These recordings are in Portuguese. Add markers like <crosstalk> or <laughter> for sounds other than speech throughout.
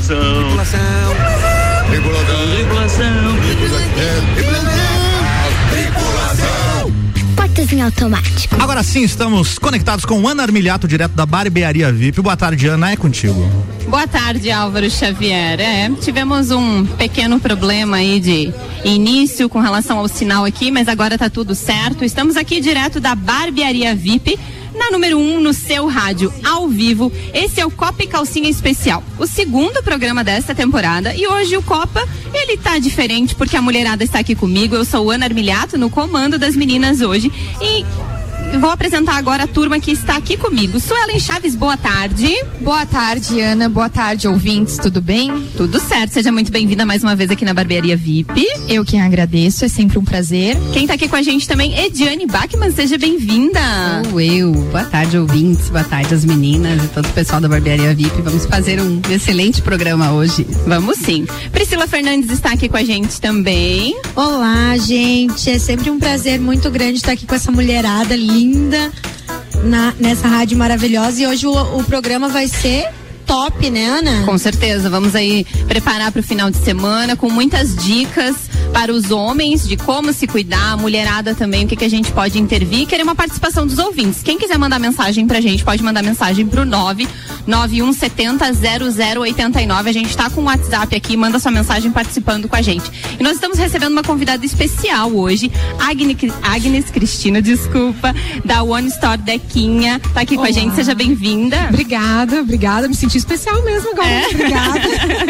Tripulação. Tripulação. Tripulação. Tripulação. Portas em automático. Agora sim, estamos conectados com Ana Armiliato, direto da Barbearia VIP. Boa tarde, Ana, é contigo. Boa tarde, Álvaro Xavier. É, tivemos um pequeno problema aí de início com relação ao sinal aqui, mas agora tá tudo certo. Estamos aqui direto da Barbearia VIP na número 1 um, no seu rádio, ao vivo. Esse é o Copa e Calcinha Especial, o segundo programa desta temporada. E hoje o Copa, ele tá diferente porque a mulherada está aqui comigo. Eu sou Ana Armiliato, no comando das meninas hoje. E vou apresentar agora a turma que está aqui comigo. Suelen Chaves, boa tarde. Boa tarde, Ana. Boa tarde, ouvintes. Tudo bem? Tudo certo. Seja muito bem-vinda mais uma vez aqui na Barbearia VIP. Eu quem agradeço, é sempre um prazer. Quem está aqui com a gente também, Ediane Bachmann, seja bem-vinda. Sou eu. Boa tarde, ouvintes. Boa tarde, as meninas e todo o pessoal da Barbearia VIP. Vamos fazer um excelente programa hoje. Vamos sim. Priscila Fernandes está aqui com a gente também. Olá, gente. É sempre um prazer muito grande estar aqui com essa mulherada linda linda na, nessa rádio maravilhosa. E hoje o, o programa vai ser top, né, Ana? Com certeza. Vamos aí preparar para o final de semana com muitas dicas para os homens de como se cuidar, a mulherada também, o que, que a gente pode intervir. Querer uma participação dos ouvintes. Quem quiser mandar mensagem pra gente, pode mandar mensagem pro 991700089. A gente tá com o WhatsApp aqui, manda sua mensagem participando com a gente. E nós estamos recebendo uma convidada especial hoje, Agnes, Agnes Cristina, desculpa, da One Store Dequinha. Tá aqui Olá. com a gente, seja bem-vinda. Obrigada, obrigada. Me senti especial mesmo agora. É. Obrigada.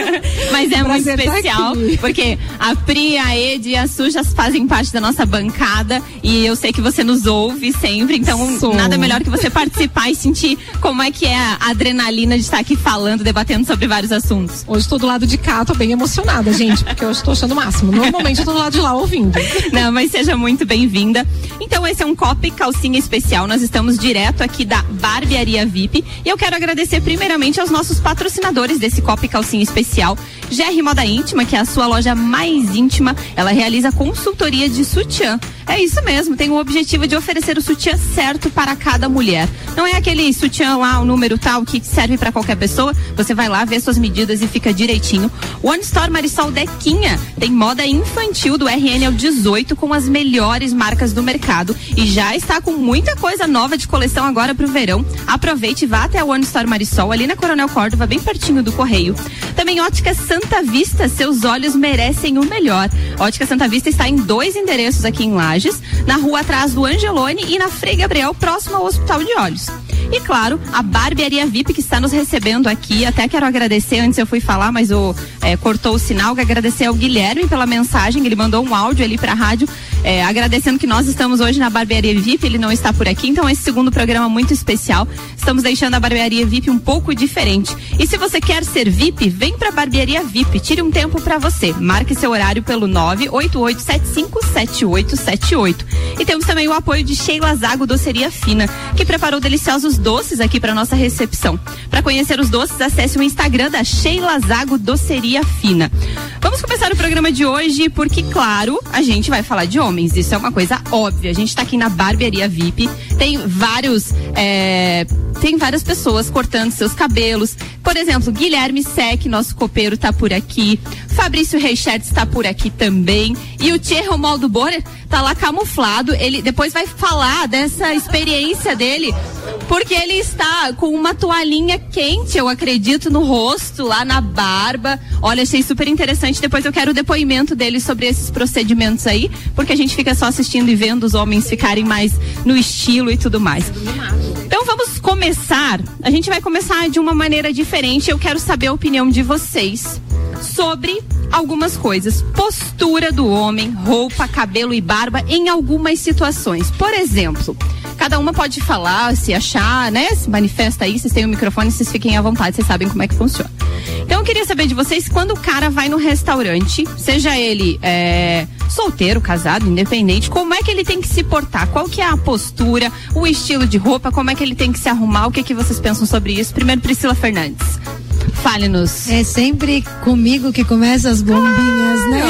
<laughs> Mas é muito especial, porque a Pri, a Ed e a Sujas fazem parte da nossa bancada e eu sei que você nos ouve sempre, então Sou. nada melhor que você participar e sentir como é que é a adrenalina de estar aqui falando, debatendo sobre vários assuntos. Hoje estou do lado de cá, tô bem emocionada, gente, porque hoje estou achando o máximo. Normalmente eu tô do lado de lá ouvindo. <laughs> Não, mas seja muito bem-vinda. Então esse é um Cop Calcinha Especial, nós estamos direto aqui da Barbearia VIP e eu quero agradecer primeiramente aos nossos patrocinadores desse Cop Calcinha Especial, GR Moda Íntima, que é a sua loja mais íntima, ela realiza consultoria de sutiã. É isso mesmo, tem o objetivo de oferecer o sutiã certo para cada mulher. Não é aquele sutiã lá, o número tal, que serve para qualquer pessoa. Você vai lá, vê suas medidas e fica direitinho. One Store Marisol Dequinha tem moda infantil do RN ao 18 com as melhores marcas do mercado e já está com muita coisa nova de coleção agora para o verão. Aproveite e vá até a One Store Marisol ali na Coronel Córdova, bem pertinho do Correio. Também Ótica Santa Vista, seus olhos merecem o melhor. Ótica Santa Vista está em dois endereços aqui em Lages, na rua atrás do Angelone e na Frei Gabriel, próximo ao Hospital de Olhos. E claro, a Barbearia VIP que está nos recebendo aqui. Até quero agradecer, antes eu fui falar, mas o é, cortou o sinal, que agradecer ao Guilherme pela mensagem, ele mandou um áudio ali para a rádio, é, agradecendo que nós estamos hoje na Barbearia VIP, ele não está por aqui, então esse segundo programa muito especial. Estamos deixando a Barbearia VIP um pouco diferente. E se você quer ser VIP, vem para a Barbearia VIP, tire um tempo para você. Marque seu horário pelo 988757878. E temos também o apoio de Sheila Zago Doceria Fina, que preparou deliciosos doces aqui para nossa recepção. Para conhecer os doces, acesse o Instagram da Sheila Zago Doceria Fina. Vamos começar o programa de hoje porque, claro, a gente vai falar de homens. Isso é uma coisa óbvia. A gente está aqui na barbearia VIP. Tem vários. É, tem várias pessoas cortando seus cabelos. Por exemplo, Guilherme Sec, nosso copeiro, tá por aqui. Fabrício Reichert está por aqui também. E o Thierry Romualdo Borer tá lá camuflado. Ele depois vai falar dessa experiência dele, porque ele está com uma toalhinha quente, eu acredito, no rosto, lá na barba. Olha, achei super interessante. Depois eu quero o depoimento dele sobre esses procedimentos aí, porque a gente fica só assistindo e vendo os homens ficarem mais no estilo e tudo mais. Então vamos começar. A gente vai começar de uma maneira diferente. Eu quero saber a opinião de vocês sobre algumas coisas. Postura do homem, roupa, cabelo e barba em algumas situações. Por exemplo, cada uma pode falar, se achar, né? Se manifesta aí, vocês têm o um microfone, vocês fiquem à vontade, vocês sabem como é que funciona. Então eu queria saber de vocês, quando o cara vai no restaurante, seja ele é, solteiro, casado, independente, como é que ele tem que se portar? Qual que é a postura, o estilo de roupa, como é que ele tem que se arrumar? O que, que vocês pensam sobre isso? Primeiro, Priscila Fernandes. Fale-nos. É sempre comigo que começa as bombinhas, né?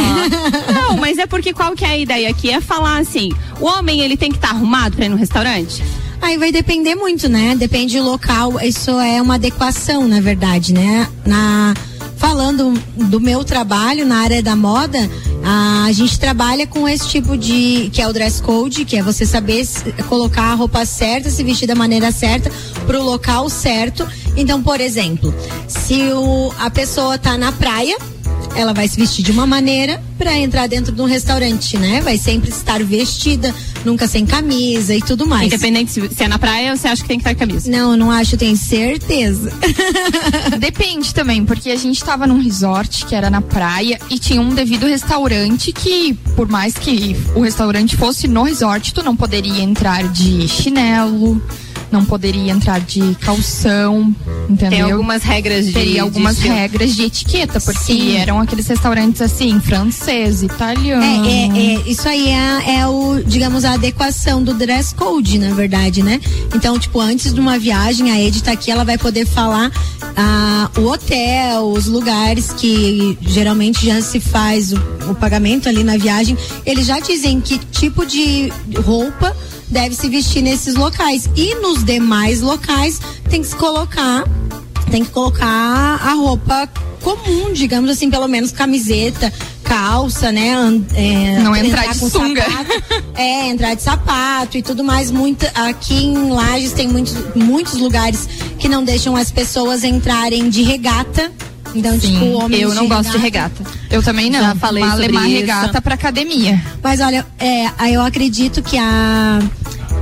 <laughs> Não, mas é porque qual que é a ideia aqui? É falar assim, o homem ele tem que estar tá arrumado para ir no restaurante? Aí vai depender muito, né? Depende do local. Isso é uma adequação, na verdade, né? Na falando do meu trabalho na área da moda, a gente trabalha com esse tipo de que é o dress code, que é você saber colocar a roupa certa, se vestir da maneira certa para o local certo. Então, por exemplo, se o, a pessoa tá na praia, ela vai se vestir de uma maneira para entrar dentro de um restaurante, né? Vai sempre estar vestida, nunca sem camisa e tudo mais. Independente se, se é na praia ou você acha que tem que estar camisa? Não, não acho, tenho certeza. <laughs> Depende também, porque a gente tava num resort que era na praia e tinha um devido restaurante que, por mais que o restaurante fosse no resort, tu não poderia entrar de chinelo, não poderia entrar de calção, entendeu? Tem algumas regras de. Teria de algumas estilo. regras de etiqueta, porque Sim. eram aqueles restaurantes assim, francês, italiano. É, é, é, isso aí é, é o, digamos, a adequação do dress code, na verdade, né? Então, tipo, antes de uma viagem, a Ed tá aqui, ela vai poder falar ah, o hotel, os lugares que geralmente já se faz o, o pagamento ali na viagem. Eles já dizem que tipo de roupa deve se vestir nesses locais. E nos demais locais tem que se colocar tem que colocar a roupa comum, digamos assim, pelo menos camiseta, calça, né? é, Não entrar de com sunga. sapato. é, entrar de sapato e tudo mais. Muita, aqui em Lages tem muitos, muitos lugares que não deixam as pessoas entrarem de regata. Então, tipo, homens Eu não gosto de regata. Eu também não. Já falei Uma sobre regata pra academia. Mas olha, é, eu acredito que a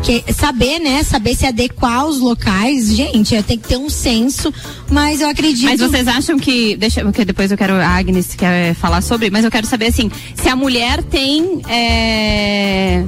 que saber, né, saber se adequar aos locais, gente, tem que ter um senso, mas eu acredito Mas vocês acham que. Deixa, porque depois eu quero. A Agnes quer falar sobre, mas eu quero saber assim, se a mulher tem. é,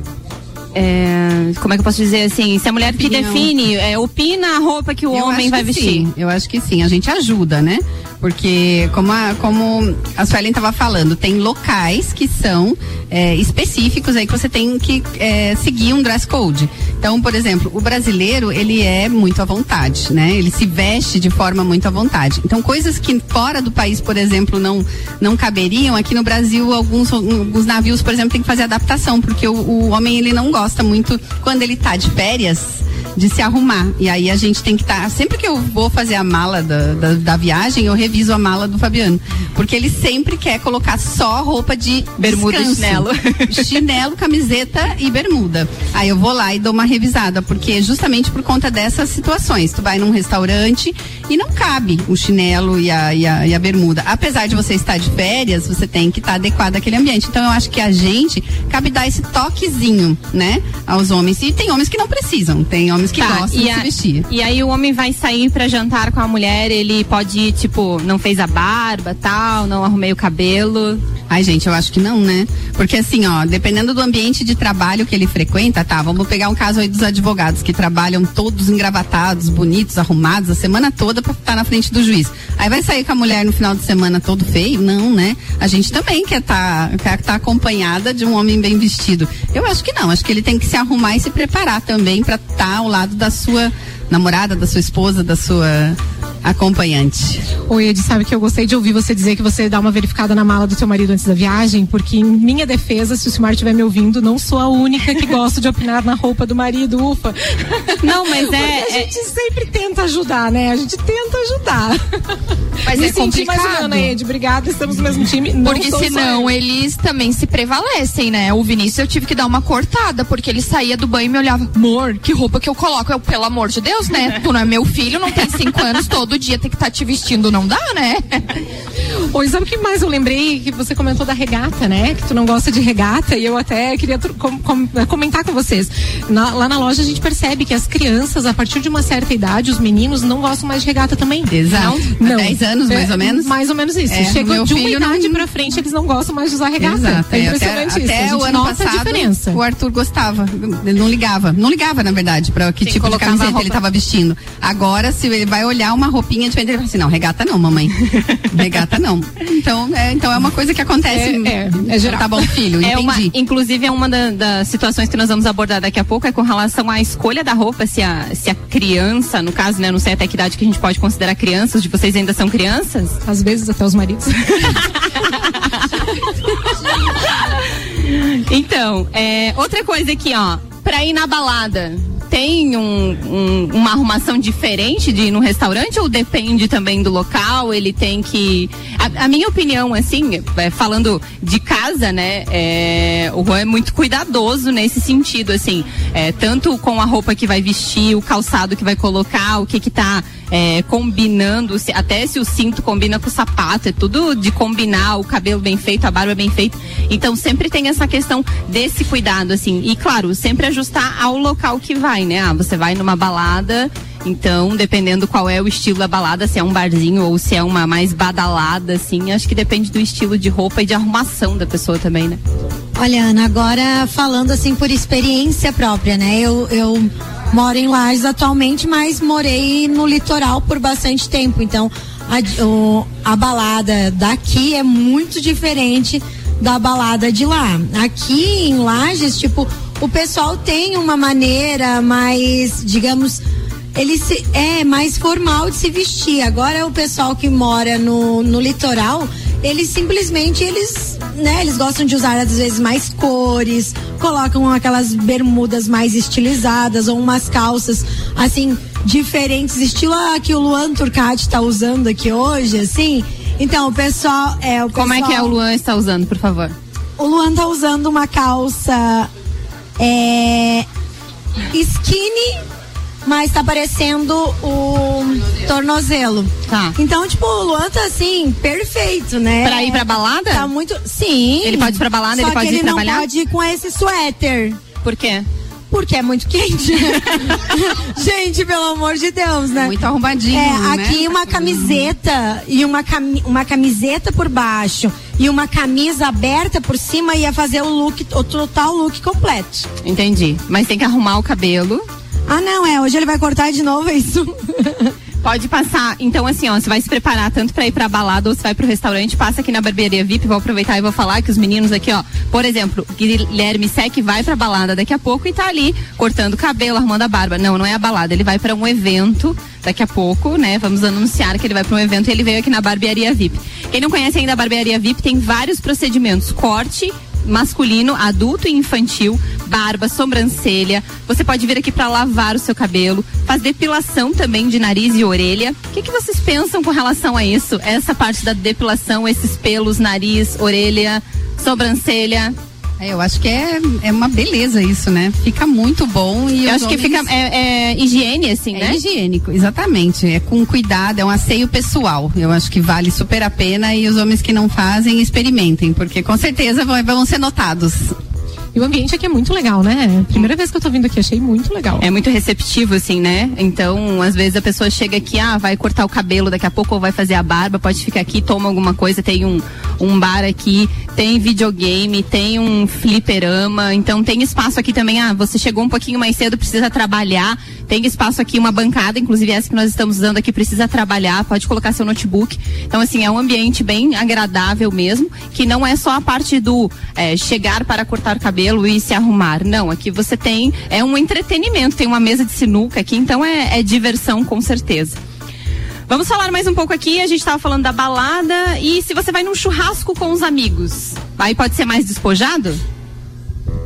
é, como é que eu posso dizer assim? Se a mulher que Opinião. define, é, opina a roupa que o Eu homem vai que vestir. Sim, eu acho que sim, a gente ajuda, né? Porque, como a, como a Suelen estava falando, tem locais que são é, específicos aí que você tem que é, seguir um dress code. Então, por exemplo, o brasileiro, ele é muito à vontade, né? Ele se veste de forma muito à vontade. Então, coisas que fora do país, por exemplo, não, não caberiam, aqui no Brasil, alguns, alguns navios, por exemplo, tem que fazer adaptação, porque o, o homem, ele não gosta muito, quando ele tá de férias, de se arrumar. E aí a gente tem que estar. sempre que eu vou fazer a mala da, da, da viagem, eu reviso a mala do Fabiano. Porque ele sempre quer colocar só roupa de Bermuda e descanso. chinelo. <laughs> <laughs> chinelo, camiseta e bermuda. Aí eu vou lá e dou uma revisada, porque justamente por conta dessas situações. Tu vai num restaurante e não cabe o chinelo e a, e a, e a bermuda. Apesar de você estar de férias, você tem que estar adequado àquele ambiente. Então eu acho que a gente cabe dar esse toquezinho, né, aos homens. E tem homens que não precisam, tem homens que Tá, gostam e, de a- se vestir. e aí o homem vai sair pra jantar com a mulher, ele pode ir, tipo, não fez a barba, tal, não arrumei o cabelo. Ai, gente, eu acho que não, né? Porque assim, ó, dependendo do ambiente de trabalho que ele frequenta, tá? Vamos pegar um caso aí dos advogados que trabalham todos engravatados, bonitos, arrumados, a semana toda pra estar na frente do juiz. Aí vai sair com a mulher no final de semana todo feio? Não, né? A gente também quer estar quer tá acompanhada de um homem bem vestido. Eu acho que não, acho que ele tem que se arrumar e se preparar também pra estar ao lado da sua namorada, da sua esposa, da sua acompanhante. Oi, Ed, sabe que eu gostei de ouvir você dizer que você dá uma verificada na mala do seu marido antes da viagem, porque em minha defesa, se o Silmar estiver me ouvindo, não sou a única que gosta de opinar na roupa do marido, ufa. Não, mas <laughs> Porque é. a é- gente sempre tenta ajudar, né? A gente tenta ajudar. Mas me é senti mais complicado. humana, Ed. Obrigada, estamos no mesmo time. Não Porque só senão eles também se prevalecem, né? O Vinícius eu tive que dar uma cortada, porque ele saía do banho e me olhava, amor, que roupa que eu coloco? Eu, pelo amor de Deus, né? Tu não é meu filho, não tem cinco anos, todo dia tem que estar te vestindo, não dá, né? <laughs> Oi, sabe o que mais eu lembrei? Que você comentou da regata, né? Que tu não gosta de regata e eu até queria com- com- comentar com vocês. Na- lá na loja a gente percebe que as crianças, a partir de uma certa idade, os meninos não gostam mais de regata também. Exato. Há 10 anos, mais É, ou menos? Mais ou menos isso. É, Chega de uma idade não- pra frente, eles não gostam mais de usar regata. Exato, é é, impressionante até, isso. até o ano nota passado, o Arthur gostava, ele não ligava, não ligava na verdade para que Sim, tipo de camiseta roupa. ele estava vestindo. Agora se ele vai olhar uma roupinha diferente, ele fala assim, não, regata não, mamãe, regata não. Então é, então é uma coisa que acontece. É, é, é geral. Tá bom, filho, É uma, entendi. inclusive é uma da- das situações que nós vamos abordar daqui a pouco é com relação à escolha da roupa, se a, se a criança, no caso, né, não sei até que idade que a gente pode considerar crianças, de vocês ainda são crianças? Às vezes até os maridos. <laughs> Então, é, outra coisa aqui, ó, pra ir na balada, tem um, um, uma arrumação diferente de ir num restaurante ou depende também do local? Ele tem que. A, a minha opinião, assim, é, falando de casa, né? É, o Juan é muito cuidadoso nesse sentido, assim. É, tanto com a roupa que vai vestir, o calçado que vai colocar, o que que tá é, combinando, se, até se o cinto combina com o sapato, é tudo de combinar o cabelo bem feito, a barba bem feita. Então sempre tem essa questão desse cuidado, assim. E claro, sempre ajustar ao local que vai, né? Ah, você vai numa balada, então, dependendo qual é o estilo da balada, se é um barzinho ou se é uma mais badalada, assim, acho que depende do estilo de roupa e de arrumação da pessoa também, né? Olha, Ana, agora falando assim por experiência própria, né? Eu, eu moro em Lages atualmente, mas morei no litoral por bastante tempo. Então, a, o, a balada daqui é muito diferente da balada de lá. Aqui em Lages, tipo, o pessoal tem uma maneira mais, digamos, ele se, é mais formal de se vestir. Agora o pessoal que mora no, no litoral, eles simplesmente eles, né, eles gostam de usar às vezes mais cores, colocam aquelas bermudas mais estilizadas ou umas calças assim diferentes, estilo a que o Luan Turcati está usando aqui hoje, assim. Então o pessoal é o pessoal, Como é que é o Luan está usando, por favor? O Luan tá usando uma calça é, skinny mas tá aparecendo o tornozelo. Tá. Então, tipo, o Luan tá assim, perfeito, né? Pra ir pra balada? Tá muito. Sim. Ele pode ir pra balada, Só ele pode que ir ele trabalhar? não pode ir com esse suéter. Por quê? Porque é muito quente. <laughs> Gente, pelo amor de Deus, né? Muito arrumadinho, É, né? aqui uma camiseta e uma, cami uma camiseta por baixo e uma camisa aberta por cima ia fazer o look, o total look completo. Entendi. Mas tem que arrumar o cabelo. Ah, não, é. Hoje ele vai cortar de novo é isso. <laughs> Pode passar. Então, assim, ó, você vai se preparar tanto pra ir pra balada ou se vai pro restaurante, passa aqui na barbearia VIP. Vou aproveitar e vou falar que os meninos aqui, ó, por exemplo, Guilherme Sec vai pra balada daqui a pouco e tá ali cortando cabelo, arrumando a barba. Não, não é a balada. Ele vai pra um evento daqui a pouco, né? Vamos anunciar que ele vai pra um evento e ele veio aqui na barbearia VIP. Quem não conhece ainda a barbearia VIP, tem vários procedimentos: corte, masculino, adulto e infantil, barba, sobrancelha. Você pode vir aqui para lavar o seu cabelo, faz depilação também de nariz e orelha. O que, que vocês pensam com relação a isso? Essa parte da depilação, esses pelos, nariz, orelha, sobrancelha. É, eu acho que é, é uma beleza isso, né? Fica muito bom e Eu acho que homens- fica é, é higiene assim, É né? higiênico, exatamente. É com cuidado, é um asseio pessoal. Eu acho que vale super a pena e os homens que não fazem, experimentem, porque com certeza vão, vão ser notados. E o ambiente aqui é muito legal, né? Primeira vez que eu tô vindo aqui, achei muito legal. É muito receptivo, assim, né? Então, às vezes a pessoa chega aqui, ah, vai cortar o cabelo daqui a pouco ou vai fazer a barba, pode ficar aqui, toma alguma coisa, tem um, um bar aqui, tem videogame, tem um fliperama, então tem espaço aqui também, ah, você chegou um pouquinho mais cedo, precisa trabalhar, tem espaço aqui, uma bancada, inclusive essa que nós estamos usando aqui, precisa trabalhar, pode colocar seu notebook. Então, assim, é um ambiente bem agradável mesmo, que não é só a parte do eh, chegar para cortar o cabelo e se arrumar. Não, aqui você tem, é um entretenimento, tem uma mesa de sinuca aqui, então é, é diversão com certeza. Vamos falar mais um pouco aqui. A gente estava falando da balada e se você vai num churrasco com os amigos, aí pode ser mais despojado?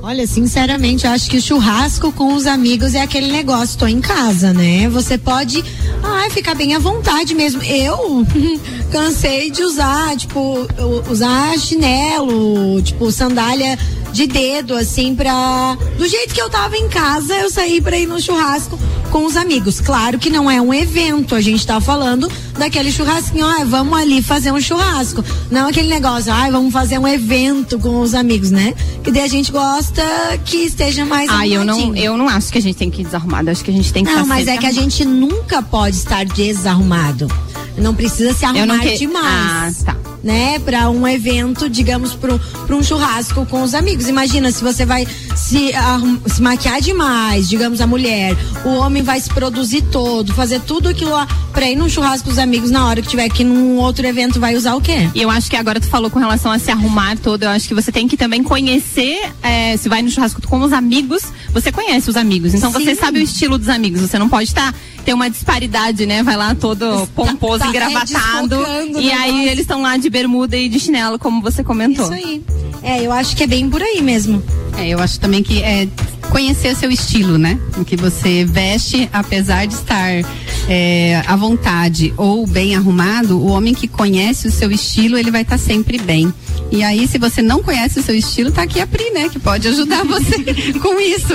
Olha, sinceramente, acho que o churrasco com os amigos é aquele negócio, tô em casa, né? Você pode ai, ficar bem à vontade mesmo. Eu <laughs> cansei de usar, tipo, usar chinelo, tipo, sandália de dedo, assim, pra. Do jeito que eu tava em casa, eu saí pra ir no churrasco com os amigos. Claro que não é um evento, a gente tá falando daquele churrasquinho, ah, vamos ali fazer um churrasco. Não aquele negócio, ah, vamos fazer um evento com os amigos, né? Que daí a gente gosta que esteja mais Ah, eu não, eu não acho que a gente tem que ir desarrumado. Acho que a gente tem que Não, mas é que a gente nunca pode estar desarrumado. Não precisa se arrumar que... demais. Ah, tá. Né, para um evento, digamos, para um churrasco com os amigos. Imagina se você vai se, se maquiar demais, digamos, a mulher, o homem vai se produzir todo, fazer tudo aquilo lá pra ir num churrasco com os amigos na hora que tiver aqui num outro evento, vai usar o quê? E eu acho que agora tu falou com relação a se arrumar todo, eu acho que você tem que também conhecer, eh, se vai no churrasco com os amigos, você conhece os amigos, então você Sim. sabe o estilo dos amigos, você não pode estar, ter uma disparidade, né, vai lá todo pomposo, tá, é, engravatado, e aí negócio. eles estão lá de bermuda e de chinelo, como você comentou. Isso aí. É, eu acho que é bem por aí mesmo. É, eu acho também que é conhecer seu estilo, né? O que você veste, apesar de estar é, à vontade ou bem arrumado, o homem que conhece o seu estilo, ele vai estar tá sempre bem. E aí, se você não conhece o seu estilo, tá aqui a Pri, né? Que pode ajudar você <laughs> com isso.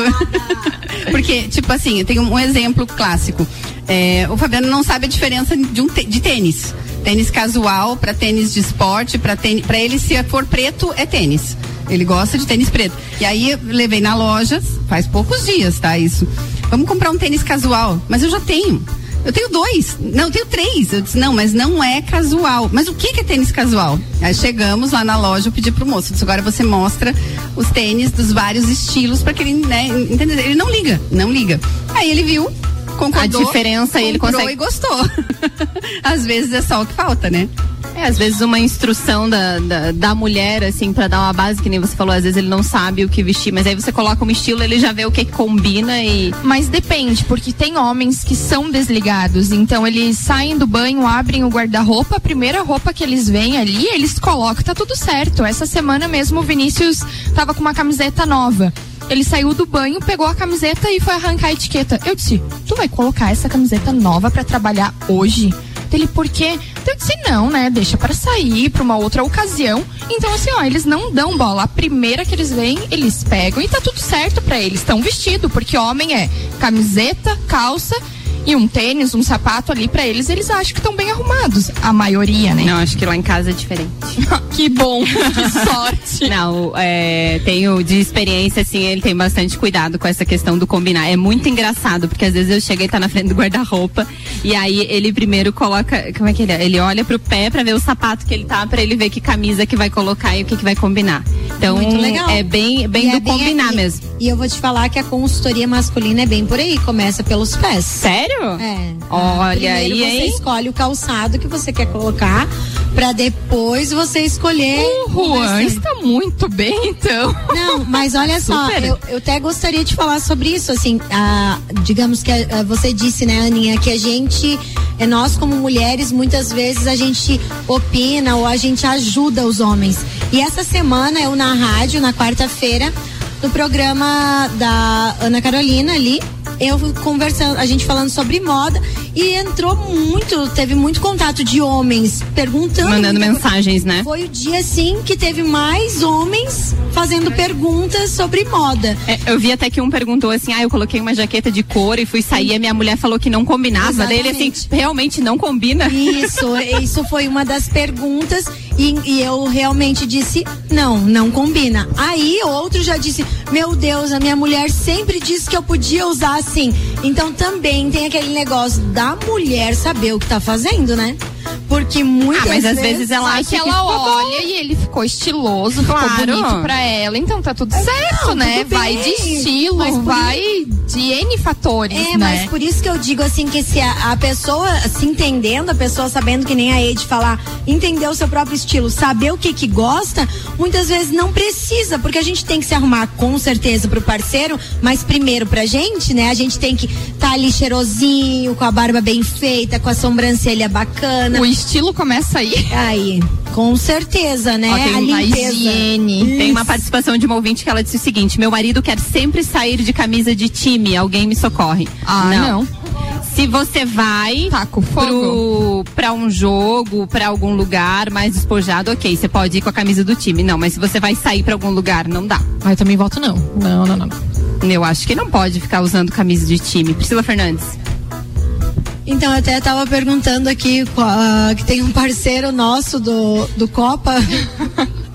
<laughs> Porque, tipo assim, eu tenho um exemplo clássico. É, o Fabiano não sabe a diferença de, um de tênis. Tênis casual para tênis de esporte, para ele se for preto é tênis. Ele gosta de tênis preto. E aí eu levei na loja, faz poucos dias, tá? Isso. Vamos comprar um tênis casual. Mas eu já tenho. Eu tenho dois. Não, eu tenho três. Eu disse, não, mas não é casual. Mas o que, que é tênis casual? Aí chegamos lá na loja, eu pedi pro moço, disse, agora você mostra os tênis dos vários estilos para que ele, né, entenda. Ele não liga, não liga. Aí ele viu, concordou. A diferença ele consegue. e gostou. <laughs> Às vezes é só o que falta, né? É, às vezes uma instrução da, da, da mulher, assim, para dar uma base, que nem você falou, às vezes ele não sabe o que vestir, mas aí você coloca um estilo, ele já vê o que, que combina e. Mas depende, porque tem homens que são desligados, então eles saem do banho, abrem o guarda-roupa, a primeira roupa que eles veem ali, eles colocam, tá tudo certo. Essa semana mesmo o Vinícius tava com uma camiseta nova. Ele saiu do banho, pegou a camiseta e foi arrancar a etiqueta. Eu disse: Tu vai colocar essa camiseta nova para trabalhar hoje? Ele, por quê? Eu disse, não, né? Deixa para sair, para uma outra ocasião. Então, assim, ó, eles não dão bola. A primeira que eles vêm, eles pegam e tá tudo certo para eles. Estão vestidos, porque homem é camiseta, calça e um tênis, um sapato ali para eles, eles acham que estão bem arrumados. A maioria, né? Não, acho que lá em casa é diferente. <laughs> que bom, que <laughs> sorte. Não, é, tenho de experiência, assim, ele tem bastante cuidado com essa questão do combinar. É muito engraçado, porque às vezes eu chego e tá na frente do guarda-roupa e aí ele primeiro coloca, como é que ele é? Ele olha pro pé para ver o sapato que ele tá, para ele ver que camisa que vai colocar e o que, que vai combinar. Então, é bem, bem e do é bem combinar mesmo. E eu vou te falar que a consultoria masculina é bem por aí, começa pelos pés. Sério? É. Olha aí, você hein? escolhe o calçado que você quer colocar para depois você escolher. O Juan está muito bem, então. Não, mas olha só, eu, eu, até gostaria de falar sobre isso, assim, a, digamos que a, a, você disse, né, Aninha, que a gente, é nós como mulheres, muitas vezes a gente opina ou a gente ajuda os homens. E essa semana eu na rádio, na quarta-feira, no programa da Ana Carolina ali, eu conversando, a gente falando sobre moda e entrou muito, teve muito contato de homens perguntando. Mandando mensagens, né? Foi o dia, sim, que teve mais homens fazendo perguntas sobre moda. É, eu vi até que um perguntou assim: ah, eu coloquei uma jaqueta de cor e fui sair, a minha mulher falou que não combinava. Exatamente. Daí ele assim, realmente não combina? Isso, isso foi uma das perguntas. E, e, eu realmente disse: não, não combina. Aí outro já disse: meu Deus, a minha mulher sempre disse que eu podia usar assim. Então também tem aquele negócio da mulher saber o que tá fazendo, né? Porque muitas ah, mas vezes, às vezes ela acha que ela olha e ele ficou estiloso, claro. ficou bonito pra ela, então tá tudo certo, não, né? Tudo vai de estilo, vai de N fatores, é, né? mas por isso que eu digo assim que se a, a, pessoa se entendendo, a pessoa sabendo que nem a Ed falar, entender o seu próprio estilo, saber o que que gosta, muitas vezes não precisa, porque a gente tem que se arrumar com certeza pro parceiro, mas primeiro pra gente, né? A gente tem que tá ali cheirosinho, com a barba bem feita, com a sobrancelha bacana. O estilo começa aí. Aí, com certeza, né? Ó, tem a uma higiene. Tem uma participação de uma ouvinte que ela disse o seguinte: meu marido quer sempre sair de camisa de time, alguém me socorre. Ah, não. não. Se você vai Taco fogo. Pro, pra um jogo, pra algum lugar mais despojado, ok, você pode ir com a camisa do time. Não, mas se você vai sair pra algum lugar, não dá. Ah, eu também voto não. Não, não, não. Eu acho que não pode ficar usando camisa de time. Priscila Fernandes. Então, eu até estava perguntando aqui uh, que tem um parceiro nosso do, do Copa.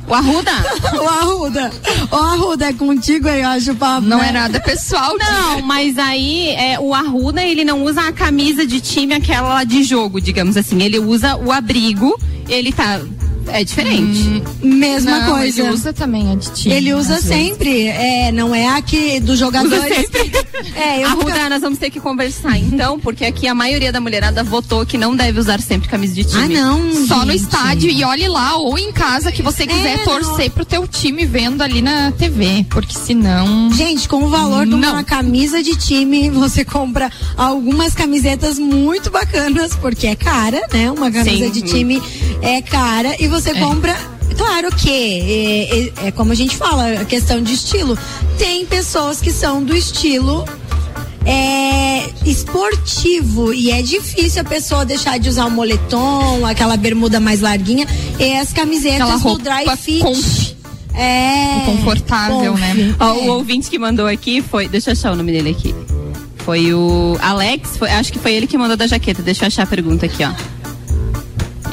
O Arruda? <laughs> o Arruda. O Arruda é contigo aí, eu acho, papo. Não né? é nada pessoal. Não, mas aí é, o Arruda, ele não usa a camisa de time, aquela de jogo, digamos assim. Ele usa o abrigo, ele tá é diferente. Hum, Mesma não, coisa. Ele usa também a de time. Ele usa sempre. É, não é aqui dos jogadores. Sempre. <laughs> é, eu Arruda, fica... nós vamos ter que conversar então, porque aqui a maioria da mulherada votou que não deve usar sempre camisa de time. Ah, não. Só gente. no estádio e olhe lá, ou em casa que você quiser é, torcer não. pro teu time vendo ali na TV. Porque senão. Gente, com o valor não. de uma camisa de time, você compra algumas camisetas muito bacanas, porque é cara, né? Uma camisa Sim. de time é cara e você é. compra claro que é, é, é como a gente fala, a questão de estilo. Tem pessoas que são do estilo é esportivo e é difícil a pessoa deixar de usar o moletom, aquela bermuda mais larguinha e as camisetas do dry fit. conf- É. Confortável, né? Ó. O ouvinte que mandou aqui foi. Deixa eu achar o nome dele aqui. Foi o Alex, foi- acho que foi ele que mandou da jaqueta. Deixa eu achar a pergunta aqui, ó.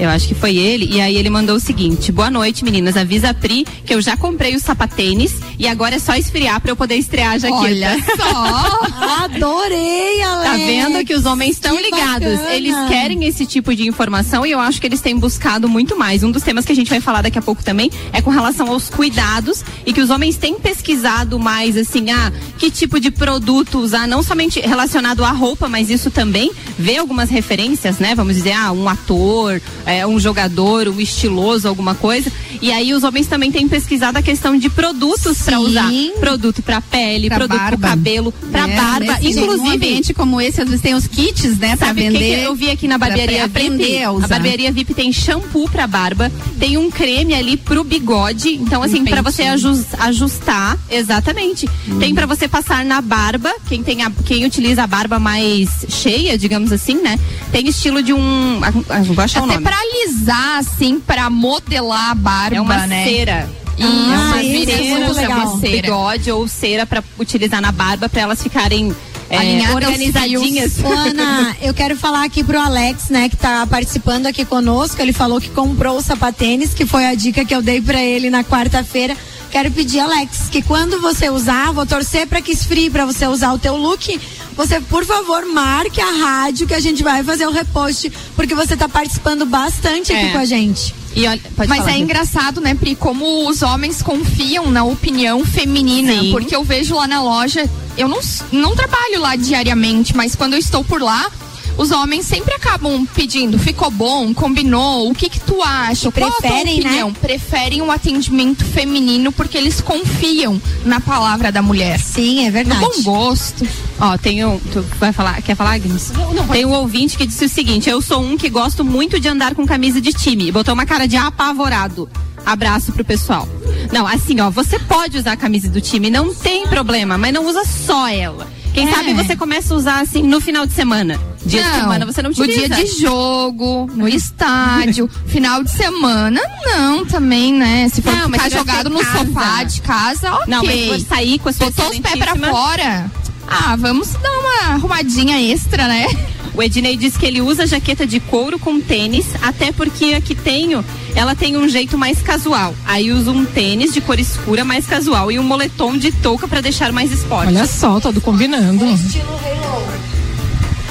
Eu acho que foi ele. E aí ele mandou o seguinte: Boa noite, meninas. Avisa a Pri que eu já comprei os sapatênis e agora é só esfriar pra eu poder estrear a jaqueta. Olha só. <laughs> Adorei, Alex. Tá vendo que os homens estão ligados? bacana. Eles querem esse tipo de informação e eu acho que eles têm buscado muito mais. Um dos temas que a gente vai falar daqui a pouco também é com relação aos cuidados e que os homens têm pesquisado mais assim, ah, que tipo de produto usar, não somente relacionado à roupa, mas isso também vê algumas referências, né? Vamos dizer, ah, um ator, é, um jogador, um estiloso, alguma coisa. E aí os homens também têm pesquisado a questão de produtos pra Sim. usar, produto pra pele, Pra produto pro barba. cabelo, pra É, barba, nesse- num inclusive ambiente como esse, às vezes tem os kits, né, pra vender. que eu vi aqui na barbearia VIP? a usar. barbearia VIP tem shampoo pra barba, tem um creme ali pro bigode. Então, assim, pra você aju- ajustar, exatamente. Tem pra você passar na barba, quem tem a, quem utiliza a barba mais cheia, digamos assim, né? Tem estilo de um. ah, ah, Não vou achar o Até nome. pra alisar, assim, pra modelar a barba, É uma né? cera. Isso, é uma isso é cera, muito é uma legal. bigode ou cera pra utilizar na barba pra elas ficarem é, Alinhadas organizadinhas. Ana, <laughs> eu quero falar aqui pro Alex, né, que tá participando aqui conosco. Ele falou que comprou o sapatênis, que foi a dica que eu dei pra ele na quarta-feira. Quero pedir, Alex, que quando você usar, vou torcer pra que esfrie pra você usar o teu look. Você, por favor, marque a rádio que a gente vai fazer o repost, porque você tá participando bastante aqui É. com a gente. E olha, Mas falar, é engraçado, né, Pri, como os homens confiam na opinião feminina. Sim. Porque eu vejo lá na loja, eu não, não trabalho lá diariamente, mas quando eu estou por lá, os homens sempre acabam pedindo, ficou bom, combinou, o que que tu acha? Qual a tua Preferem, né? opinião? Preferem um atendimento feminino porque eles confiam na palavra da mulher. Sim, é No verdade. bom gosto. Ó, tem um. Tu vai falar? Quer falar, Agnes? Tem um ouvinte que disse o seguinte: eu sou um que gosto muito de andar com camisa de time. E botou uma cara de apavorado. Abraço pro pessoal. Não, assim, ó, você pode usar a camisa do time, não tem problema, mas não usa só ela. Quem É. sabe você começa a usar assim no final de semana. Dia de Não, semana você não No utiliza. dia de jogo, no estádio, <laughs> final de semana, não também, né? Se for Não, ficar jogado no casa. sofá de casa, ok. Não, mas sair com a sua Botou os pés pra fora. Ah, vamos dar uma arrumadinha extra, né? O Ednei diz que ele usa jaqueta de couro com tênis, até porque a que tenho, ela tem um jeito mais casual. Aí usa um tênis de cor escura mais casual e um moletom de touca pra deixar mais esporte. Olha só, todo combinando.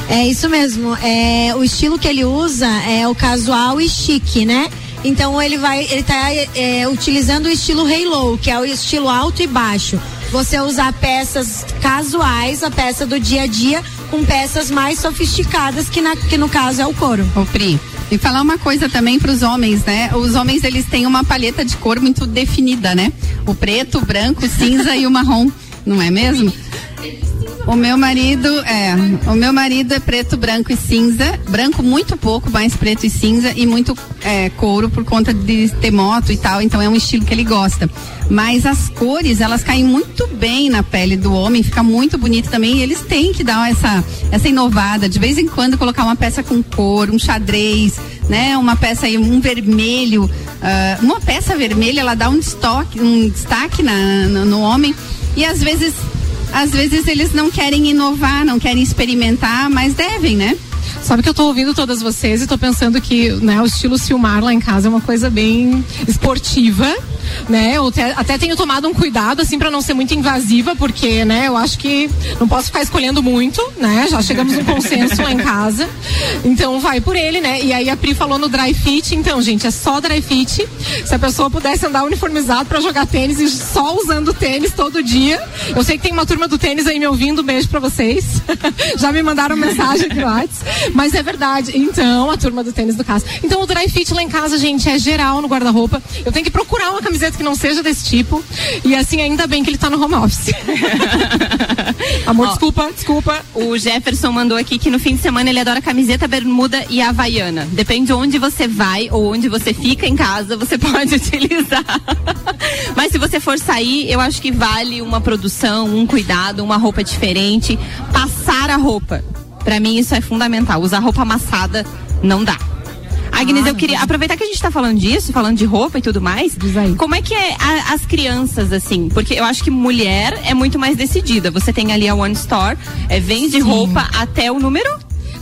É isso mesmo. É, o estilo que ele usa é o casual e chique, né? Então ele vai, ele tá é, utilizando o estilo halo, que é o estilo alto e baixo. Você usar peças casuais, a peça do dia a dia, com peças mais sofisticadas, que, na, que no caso é o couro. Ô, Pri, e falar uma coisa também para os homens, né? Os homens eles têm uma paleta de cor muito definida, né? O preto, o branco, o cinza e o marrom, não é mesmo? O meu marido é, o meu marido é preto, branco e cinza, branco muito pouco, mais preto e cinza e muito é, couro por conta de ter moto e tal, então é um estilo que ele gosta. Mas as cores, elas caem muito bem na pele do homem, fica muito bonito também. E eles têm que dar essa essa inovada, de vez em quando colocar uma peça com cor, um xadrez, né? Uma peça aí, um vermelho, ah, uma peça vermelha, ela dá um destaque, um destaque na, no, no homem. E às vezes às vezes eles não querem inovar, não querem experimentar, mas devem, né? Sabe que eu tô ouvindo todas vocês e tô pensando que né, o estilo Silmar lá em casa é uma coisa bem esportiva, né? Eu até, até tenho tomado um cuidado, assim, para não ser muito invasiva, porque, né, eu acho que não posso ficar escolhendo muito, né? Já chegamos num consenso lá em casa. Então vai por ele, né? E aí a Pri falou no dry fit, então, gente, é só dry fit. Se a pessoa pudesse andar uniformizado para jogar tênis e só usando tênis todo dia. Eu sei que tem uma turma do tênis aí me ouvindo, um beijo para vocês. <laughs> Já me mandaram mensagem no WhatsApp. Mas é verdade. Então, a turma do tênis do caso. Então, o dry fit lá em casa, gente, é geral no guarda-roupa. Eu tenho que procurar uma camiseta que não seja desse tipo. E assim, ainda bem que ele tá no home office. <laughs> Amor, Ó, desculpa, desculpa. O Jefferson mandou aqui que no fim de semana ele adora camiseta, bermuda e havaiana. Depende de onde você vai ou onde você fica em casa, você <laughs> pode utilizar. Mas se você for sair, eu acho que vale uma produção, um cuidado, uma roupa diferente. Passar a roupa. Pra mim isso é fundamental. Usar roupa amassada não dá. Agnes, eu queria aproveitar que a gente tá falando disso, falando de roupa e tudo mais. Como é que é a- as crianças, assim? Porque eu acho que mulher é muito mais decidida. Você tem ali a One Store, é, vende roupa até o número?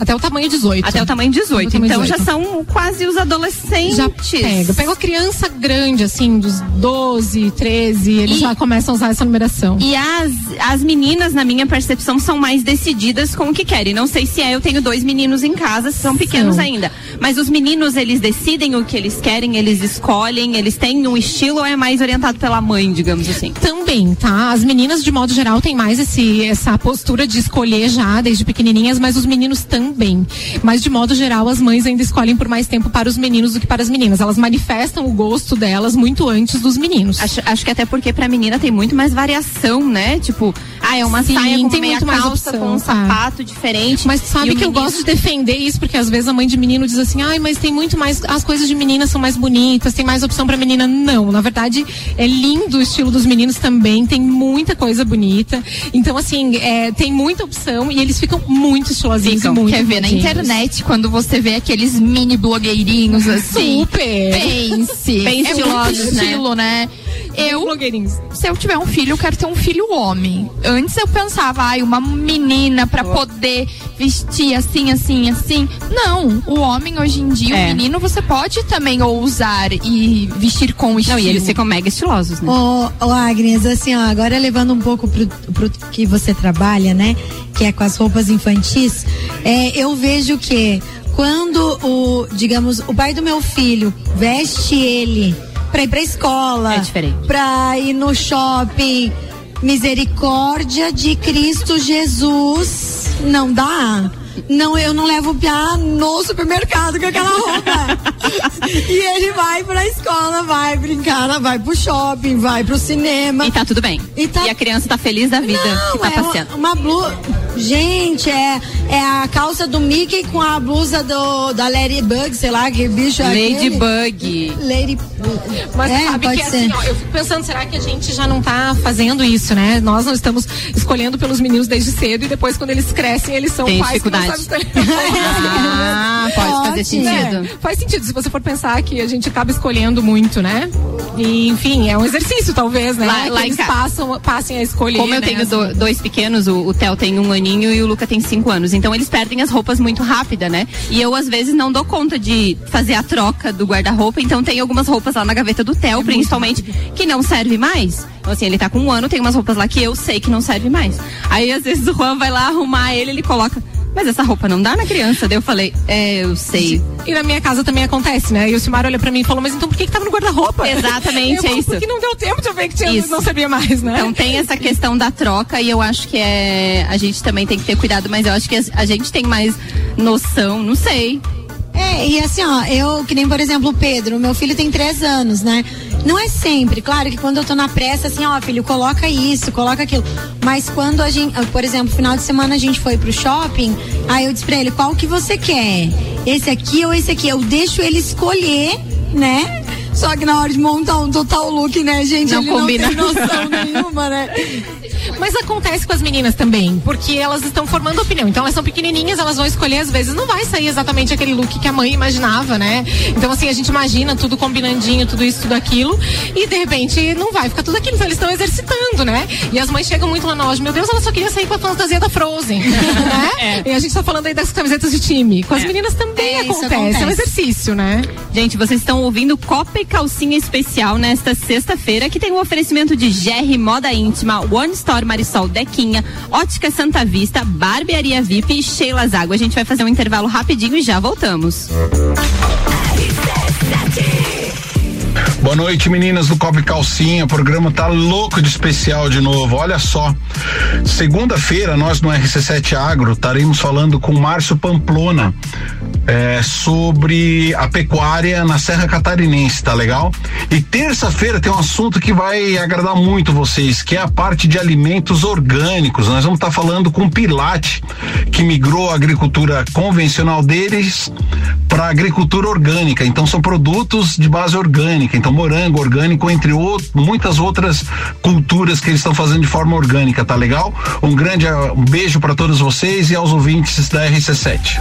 Até o tamanho 18. Até o tamanho 18. Até o tamanho então 18. já são quase os adolescentes. Já pega. Pega a criança grande, assim, dos 12, 13, eles E- já começam a usar essa numeração. E as, as meninas, na minha percepção, são mais decididas com o que querem. Não sei se é, eu tenho dois meninos em casa, são pequenos São. ainda. Mas os meninos, eles decidem o que eles querem, eles escolhem, eles têm um estilo ou é mais orientado pela mãe, digamos assim? Também, tá? As meninas, de modo geral, têm mais esse, essa postura de escolher já desde pequenininhas, mas os meninos também. Mas, de modo geral, as mães ainda escolhem por mais tempo para os meninos do que para as meninas. Elas manifestam o gosto delas muito antes dos meninos. Acho, acho que até porque pra menina tem muito mais variação, né? Tipo, ah, é uma Sim, saia com tem meia muito mais calça, opção, com um tá. sapato diferente. Mas sabe que eu menino- gosto de defender isso, porque às vezes a mãe de menino diz assim, ai, mas tem muito mais, as coisas de menina são mais bonitas, tem mais opção pra menina. Não, na verdade, é lindo o estilo dos meninos também, tem muita coisa bonita. Então, assim, é, tem muita opção e eles ficam muito estilosinhos muito Quer ver na internet quando você vê aqueles mini blogueirinhos assim. Super! Pense. Bem é muito né? estilo, né? Eu, se eu tiver um filho, eu quero ter um filho homem. Antes eu pensava, ai, uma menina pra poder vestir assim, assim, assim. Não, o homem hoje em dia, É. o menino, você pode também ousar e vestir com estilo. Não, e eles ficam mega estilosos, né? Ô, ô Agnes, assim, ó, agora levando um pouco pro, pro que você trabalha, né? Que é com as roupas infantis, é, eu vejo que quando o, digamos, o pai do meu filho veste ele pra ir pra escola, É diferente. pra ir no shopping, misericórdia de Cristo Jesus, não dá. Não, eu não levo o Piá no supermercado com aquela roupa. <laughs> e ele vai pra escola, vai brincar, vai pro shopping, vai pro cinema. E tá tudo bem. E tá- a criança tá feliz da vida Não, que tá é passeando. uma, uma blusa. Gente, é, é a calça do Mickey com a blusa do, da Ladybug, sei lá, que bicho é aquele. Ladybug. Lady. Mas é, sabe pode que ser. assim, ó, eu fico pensando, será que a gente já não tá fazendo isso, né? Nós não estamos escolhendo pelos meninos desde cedo e depois quando eles crescem, eles são Tem pais que não dificuldade. <laughs> Ah, pode fazer sentido. É, faz sentido se você for pensar que a gente acaba escolhendo muito, né? E, enfim, é um exercício, talvez, né? Lá- que lá eles passam, passem a escolher. Como eu né, tenho do- dois pequenos, o, o Theo tem um aninho e o Luca tem cinco anos. Então eles perdem as roupas muito rápida, né? E eu, às vezes, não dou conta de fazer a troca do guarda-roupa. Então tem algumas roupas lá na gaveta do É Theo, principalmente, que não serve mais. Então, assim, ele tá com um ano, tem umas roupas lá que eu sei que não serve mais. Aí, às vezes, o Juan vai lá arrumar ele, ele coloca. Mas essa roupa não dá na criança. Daí eu falei, é, eu sei. E na minha casa também acontece, né? E o Silmar olha pra mim e falou, mas então por que, que tava no guarda-roupa? Exatamente, <laughs> eu é isso. Porque não deu tempo de eu ver que tinha, Isso. não sabia mais, né? Então tem essa questão da troca e eu acho que é. A gente também tem que ter cuidado, mas eu acho que a gente tem mais noção, não sei. É, e assim, ó, eu, que nem por exemplo o Pedro, meu filho tem três anos, né? Não é sempre, claro que quando eu tô na pressa, assim, ó, filho, coloca isso, coloca aquilo. Mas quando a gente, por exemplo, final de semana a gente foi pro shopping, aí eu disse pra ele, qual que você quer? Esse aqui ou esse aqui? Eu deixo ele escolher, né? Só que na hora de montar um total look, né, gente? Não ele combina. não tem noção <laughs> nenhuma, né? Mas acontece com as meninas também, porque elas estão formando opinião. Então elas são pequenininhas, elas vão escolher às vezes, não vai sair exatamente aquele look que a mãe imaginava, né? Então assim, a gente imagina tudo combinandinho, tudo isso, tudo aquilo, e de repente não vai ficar tudo aquilo. Então eles estão exercitando, né? E as mães chegam muito lá na loja, meu Deus, ela só queria sair com a fantasia da Frozen, <laughs> né? E a gente tá falando aí das camisetas de time. Com as meninas também É, isso acontece. é um acontece. exercício, né? Gente, vocês estão ouvindo Copa e Calcinha Especial nesta sexta-feira, que tem o oferecimento de GR Moda Íntima, One Store Marisol Dequinha, Ótica Santa Vista, Barbearia VIP e Sheila Zago. A gente vai fazer um intervalo rapidinho e já voltamos. Boa noite, meninas do Copa e Calcinha. O programa tá louco de especial de novo. Olha só. Segunda-feira, nós no RC7 Agro estaremos falando com Márcio Pamplona é, sobre a pecuária na Serra Catarinense, tá legal? E terça-feira tem um assunto que vai agradar muito vocês, que é a parte de alimentos orgânicos. Nós vamos estar tá falando com Pilate, que migrou a agricultura convencional deles para agricultura orgânica. Então são produtos de base orgânica. Então morango orgânico, entre outros, muitas outras culturas que eles estão fazendo de forma orgânica, tá legal? Um grande um beijo para todos vocês e aos ouvintes da RC7.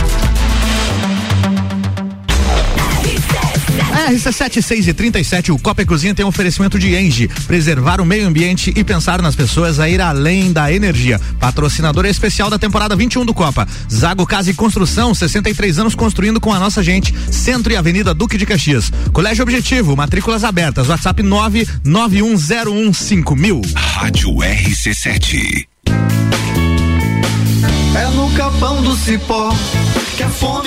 RC7 6 e 37, o Copa e Cozinha tem um oferecimento de Engie. Preservar o meio ambiente e pensar nas pessoas a ir além da energia. Patrocinador especial da temporada 21 do Copa. Zago Casa e Construção, 63 anos construindo com a nossa gente. Centro e Avenida Duque de Caxias. Colégio Objetivo, matrículas abertas. WhatsApp 991015000. Rádio RC7. É no capão do cipó que a fome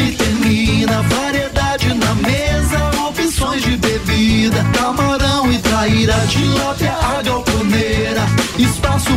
e traíra, tilápia, a galponeira, espaço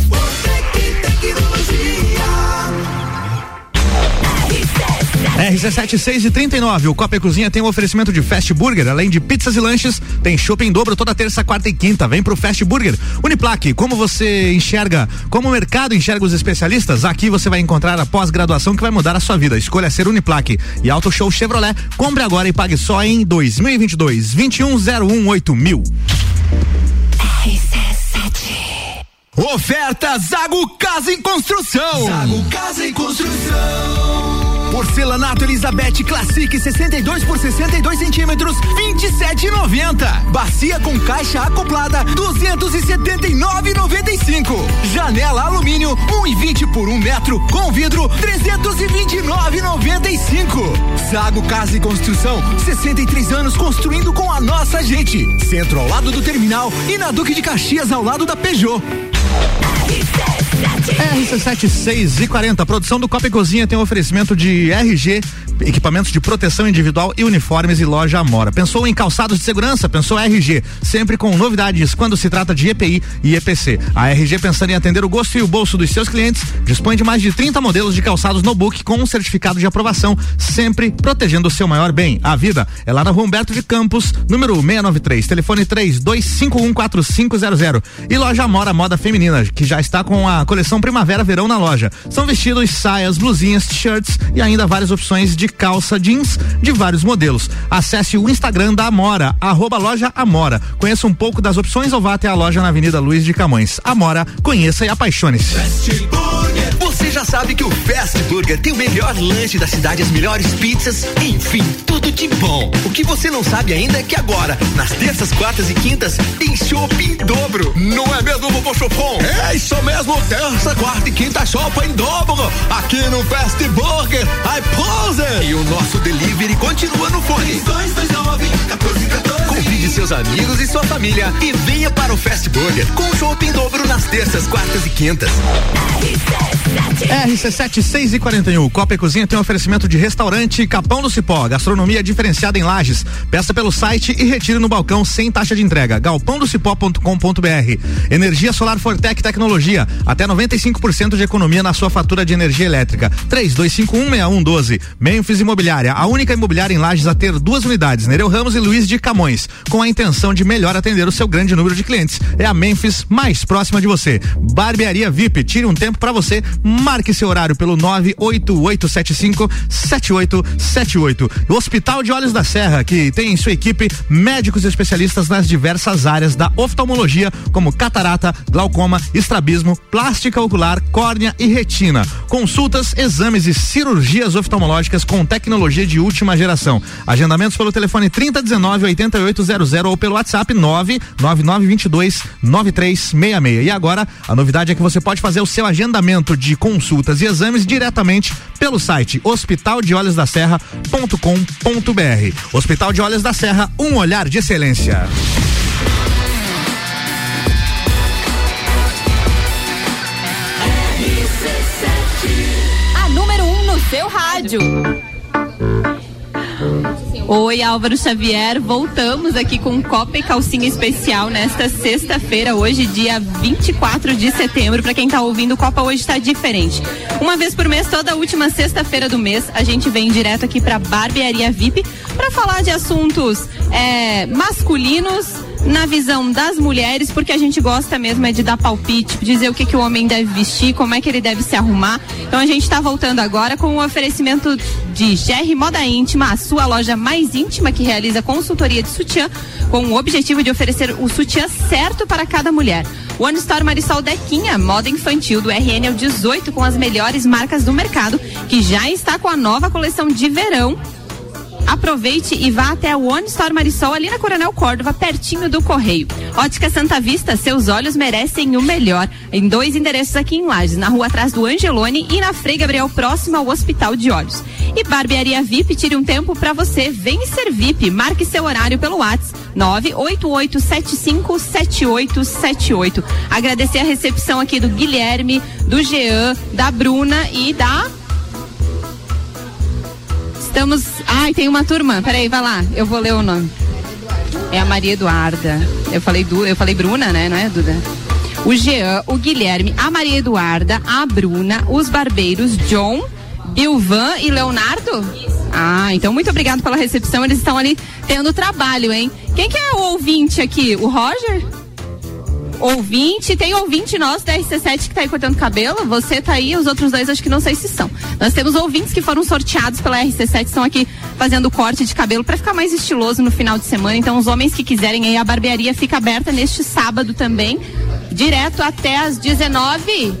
RC7 6 e 39. O Copa e Cozinha tem um oferecimento de Fast Burger. Além de pizzas e lanches, tem shopping em dobro toda terça, quarta e quinta. Vem pro Fast Burger. Uniplaque, como você enxerga, como o mercado enxerga os especialistas, aqui você vai encontrar a pós-graduação que vai mudar a sua vida. Escolha ser Uniplaque. E Auto Show Chevrolet. Compre agora e pague só em 2022. 21018000. mil. Oferta Zago Casa em Construção. Zago Casa em Construção. Porcelanato Elizabeth Classic 62 por 62 centímetros, 27,90. Bacia com caixa acoplada, 279,95. Janela alumínio 1,20 por 1 metro com vidro, 329,95. Zago Casa e Construção, 63 anos construindo com a nossa gente. Centro ao lado do terminal e na Duque de Caxias ao lado da Peugeot. RC76 e 40. A produção do Copa e Cozinha tem um oferecimento de RG, equipamentos de proteção individual e uniformes e loja Amora. Pensou em calçados de segurança? Pensou RG. Sempre com novidades quando se trata de EPI e EPC. A RG pensando em atender o gosto e o bolso dos seus clientes, dispõe de mais de 30 modelos de calçados no book com um certificado de aprovação, sempre protegendo o seu maior bem, a vida. É lá na Rua Humberto de Campos, número 693, telefone 32514500. E loja Amora Moda Feminina, que já está com a coleção Primavera-Verão na loja. São vestidos, saias, blusinhas, t-shirts e ainda várias opções de calça jeans de vários modelos. Acesse o Instagram da Amora, arroba loja Amora. Conheça um pouco das opções ou vá até a loja na Avenida Luiz de Camões. Amora, conheça e apaixone-se. Você já sabe que o Fast Burger tem o melhor lanche da cidade, as melhores pizzas, enfim, tudo de bom. O que você não sabe ainda é que agora, nas terças, quartas e quintas, tem chopp em dobro. Não é mesmo, vovô Chopon? É isso mesmo, terça, quarta e quinta chopp em dobro. Aqui no Fast Burger, I pose. E o nosso delivery continua no fone. 229 1414. Convide seus amigos e sua família e venha para o Fast Burger com chopp em dobro nas terças, quartas e quintas. RC7 6 e 41. Copa e Cozinha tem um oferecimento de restaurante Capão do Cipó, gastronomia diferenciada em lajes. Peça pelo site e retire no balcão sem taxa de entrega. galpãodocipó.com.br. Energia Solar Fortec Tecnologia, até 95% de economia na sua fatura de energia elétrica. 32516112. Memphis Imobiliária, a única imobiliária em lajes a ter duas unidades, Nereu Ramos e Luiz de Camões, com a intenção de melhor atender o seu grande número de clientes. É a Memphis mais próxima de você. Barbearia VIP, tire um tempo para você. Marque seu horário pelo 98875 7878. O Hospital de Olhos da Serra, que tem em sua equipe médicos especialistas nas diversas áreas da oftalmologia, como catarata, glaucoma, estrabismo, plástica ocular, córnea e retina. Consultas, exames e cirurgias oftalmológicas com tecnologia de última geração. Agendamentos pelo telefone 3019 8800 ou pelo WhatsApp 99922 9366. E agora, a novidade é que você pode fazer o seu agendamento de consultas e exames diretamente pelo site Hospital. Hospital de Olhos da Serra, um olhar de excelência. A número 1 um no seu rádio. Oi, Álvaro Xavier. Voltamos aqui com Copa e Calcinha Especial nesta sexta-feira, hoje, dia 24 de setembro. Para quem tá ouvindo, Copa hoje está diferente. Uma vez por mês, toda última sexta-feira do mês, a gente vem direto aqui para Barbearia VIP para falar de assuntos é, masculinos na visão das mulheres, porque a gente gosta mesmo é de dar palpite, dizer o que, que o homem deve vestir, como é que ele deve se arrumar. Então a gente está voltando agora com o oferecimento de GR Moda Íntima, a sua loja mais íntima que realiza consultoria de sutiã, com o objetivo de oferecer o sutiã certo para cada mulher. One Store Marisol Dequinha, moda infantil do RN ao 18, com as melhores marcas do mercado, que já está com a nova coleção de verão Aproveite e vá até o One Store Marisol ali na Coronel Córdova, pertinho do Correio. Ótica Santa Vista, seus olhos merecem o melhor. Em dois endereços aqui em Lages, na rua atrás do Angelone e na Frei Gabriel, próximo ao Hospital de Olhos. E Barbearia VIP, tire um tempo para você. Vem ser VIP. Marque seu horário pelo WhatsApp 988757878. Agradecer a recepção aqui do Guilherme, do Jean, da Bruna e da Estamos. Ai, tem uma turma. Peraí, vai lá. Eu vou ler o nome. É a Maria Eduarda. Eu falei du, eu falei Bruna, né? Não é Duda? O Jean, o Guilherme, a Maria Eduarda, a Bruna, os barbeiros John, Bilvan e Leonardo? Ah, então muito obrigado pela recepção. Eles estão ali tendo trabalho, hein? Quem que é o ouvinte aqui? O Roger? Ouvinte, tem ouvinte nosso da RC7 que tá aí cortando cabelo, você tá aí, os outros dois acho que não sei se são. Nós temos ouvintes que foram sorteados pela RC7, estão aqui fazendo corte de cabelo para ficar mais estiloso no final de semana. Então, os homens que quiserem aí, a barbearia fica aberta neste sábado também, direto até às 19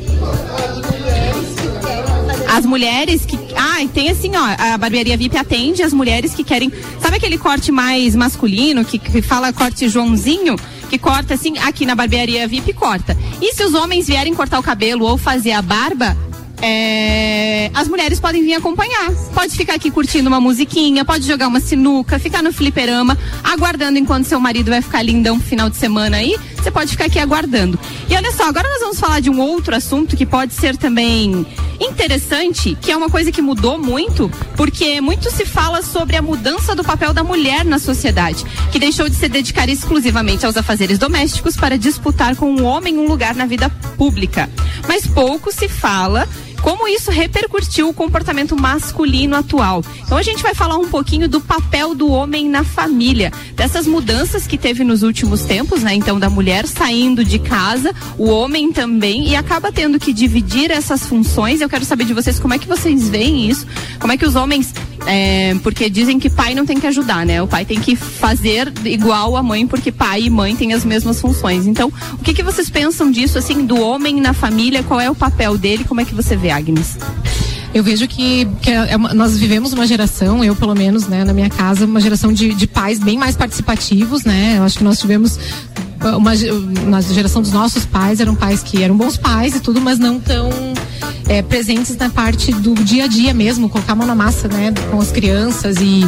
as mulheres que. Ah, tem assim, ó, a barbearia VIP atende as mulheres que querem. Sabe aquele corte mais masculino, que, que fala corte Joãozinho? Que corta assim, aqui na barbearia VIP corta. E se os homens vierem cortar o cabelo ou fazer a barba, é, as mulheres podem vir acompanhar. Pode ficar aqui curtindo uma musiquinha, pode jogar uma sinuca, ficar no fliperama, aguardando enquanto seu marido vai ficar lindão no final de semana aí. Você pode ficar aqui aguardando. E olha só, agora nós vamos falar de um outro assunto que pode ser também interessante, que é uma coisa que mudou muito, porque muito se fala sobre a mudança do papel da mulher na sociedade, que deixou de se dedicar exclusivamente aos afazeres domésticos para disputar com o homem um lugar na vida pública. Mas pouco se fala como isso repercutiu o comportamento masculino atual. Então a gente vai falar um pouquinho do papel do homem na família, dessas mudanças que teve nos últimos tempos, né? Então da mulher saindo de casa, o homem também e acaba tendo que dividir essas funções. Eu quero saber de vocês como é que vocês veem isso, como é que os homens é, porque dizem que pai não tem que ajudar, né? O pai tem que fazer igual a mãe, porque pai e mãe têm as mesmas funções. Então, o que, que vocês pensam disso, assim, do homem na família? Qual é o papel dele? Como é que você vê, Agnes? Eu vejo que, que é uma, nós vivemos uma geração, eu pelo menos, né, na minha casa, uma geração de, de pais bem mais participativos, né? Eu acho que nós tivemos uma, na geração dos nossos pais eram pais que eram bons pais e tudo, mas não tão é, presentes na parte do dia a dia mesmo, colocar a mão na massa, né, com as crianças e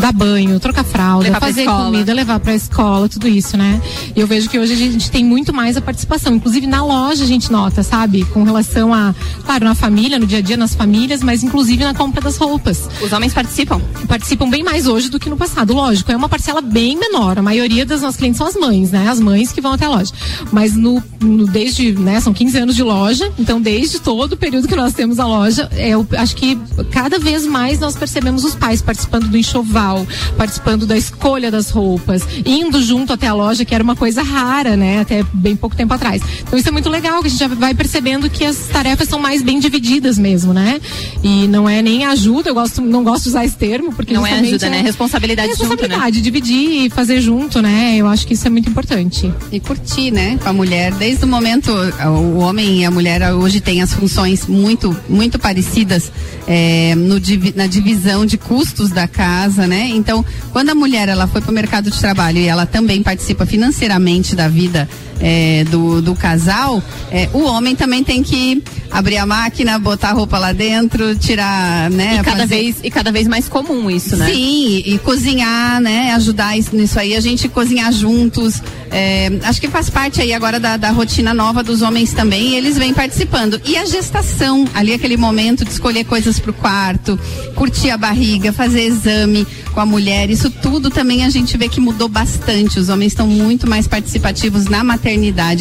dar banho, trocar fralda, Levar fazer comida, levar pra escola, tudo isso, né? E eu vejo que hoje a gente tem muito mais a participação, inclusive na loja a gente nota, sabe? Com relação a, claro, na família, no dia a dia, nas famílias, mas inclusive na compra das roupas. Os homens participam? Participam bem mais hoje do que no passado, lógico. É uma parcela bem menor. A maioria das nossas clientes são as mães, né? As mães que vão até a loja. Mas no, no- desde, né, são 15 anos de loja, então desde todo o período que nós temos a loja, é, eu acho que cada vez mais nós percebemos os pais participando do enxoval, participando da escolha das roupas, indo junto até a loja, que era uma coisa rara, né, até bem pouco tempo atrás. Então isso é muito legal, que a gente já vai percebendo que as tarefas são mais bem divididas mesmo, né? E não é nem ajuda, eu gosto, não gosto de usar esse termo, porque Não é ajuda, né? Responsabilidade é junto, né? responsabilidade, dividir e fazer junto, né? Eu acho que isso é muito importante. E curtir, né, com a mulher. Desde o momento, o homem e a mulher hoje têm as funções muito, muito parecidas é, no na divisão de custos da casa, né? Então, quando a mulher ela foi para o mercado de trabalho e ela também participa financeiramente da vida é, do, do casal, é, o homem também tem que abrir a máquina, botar a roupa lá dentro, tirar, né? E cada, fazer- vez, e cada vez mais comum isso, né? Sim, e, e cozinhar, né? Ajudar isso, nisso aí, a gente cozinhar juntos. é, acho que faz parte aí agora da, da rotina nova dos homens também, e eles vêm participando. E a gestação, ali aquele momento de escolher coisas pro quarto, curtir a barriga, fazer exame com a mulher, isso tudo também a gente vê que mudou bastante. Os homens estão muito mais participativos na maternidade,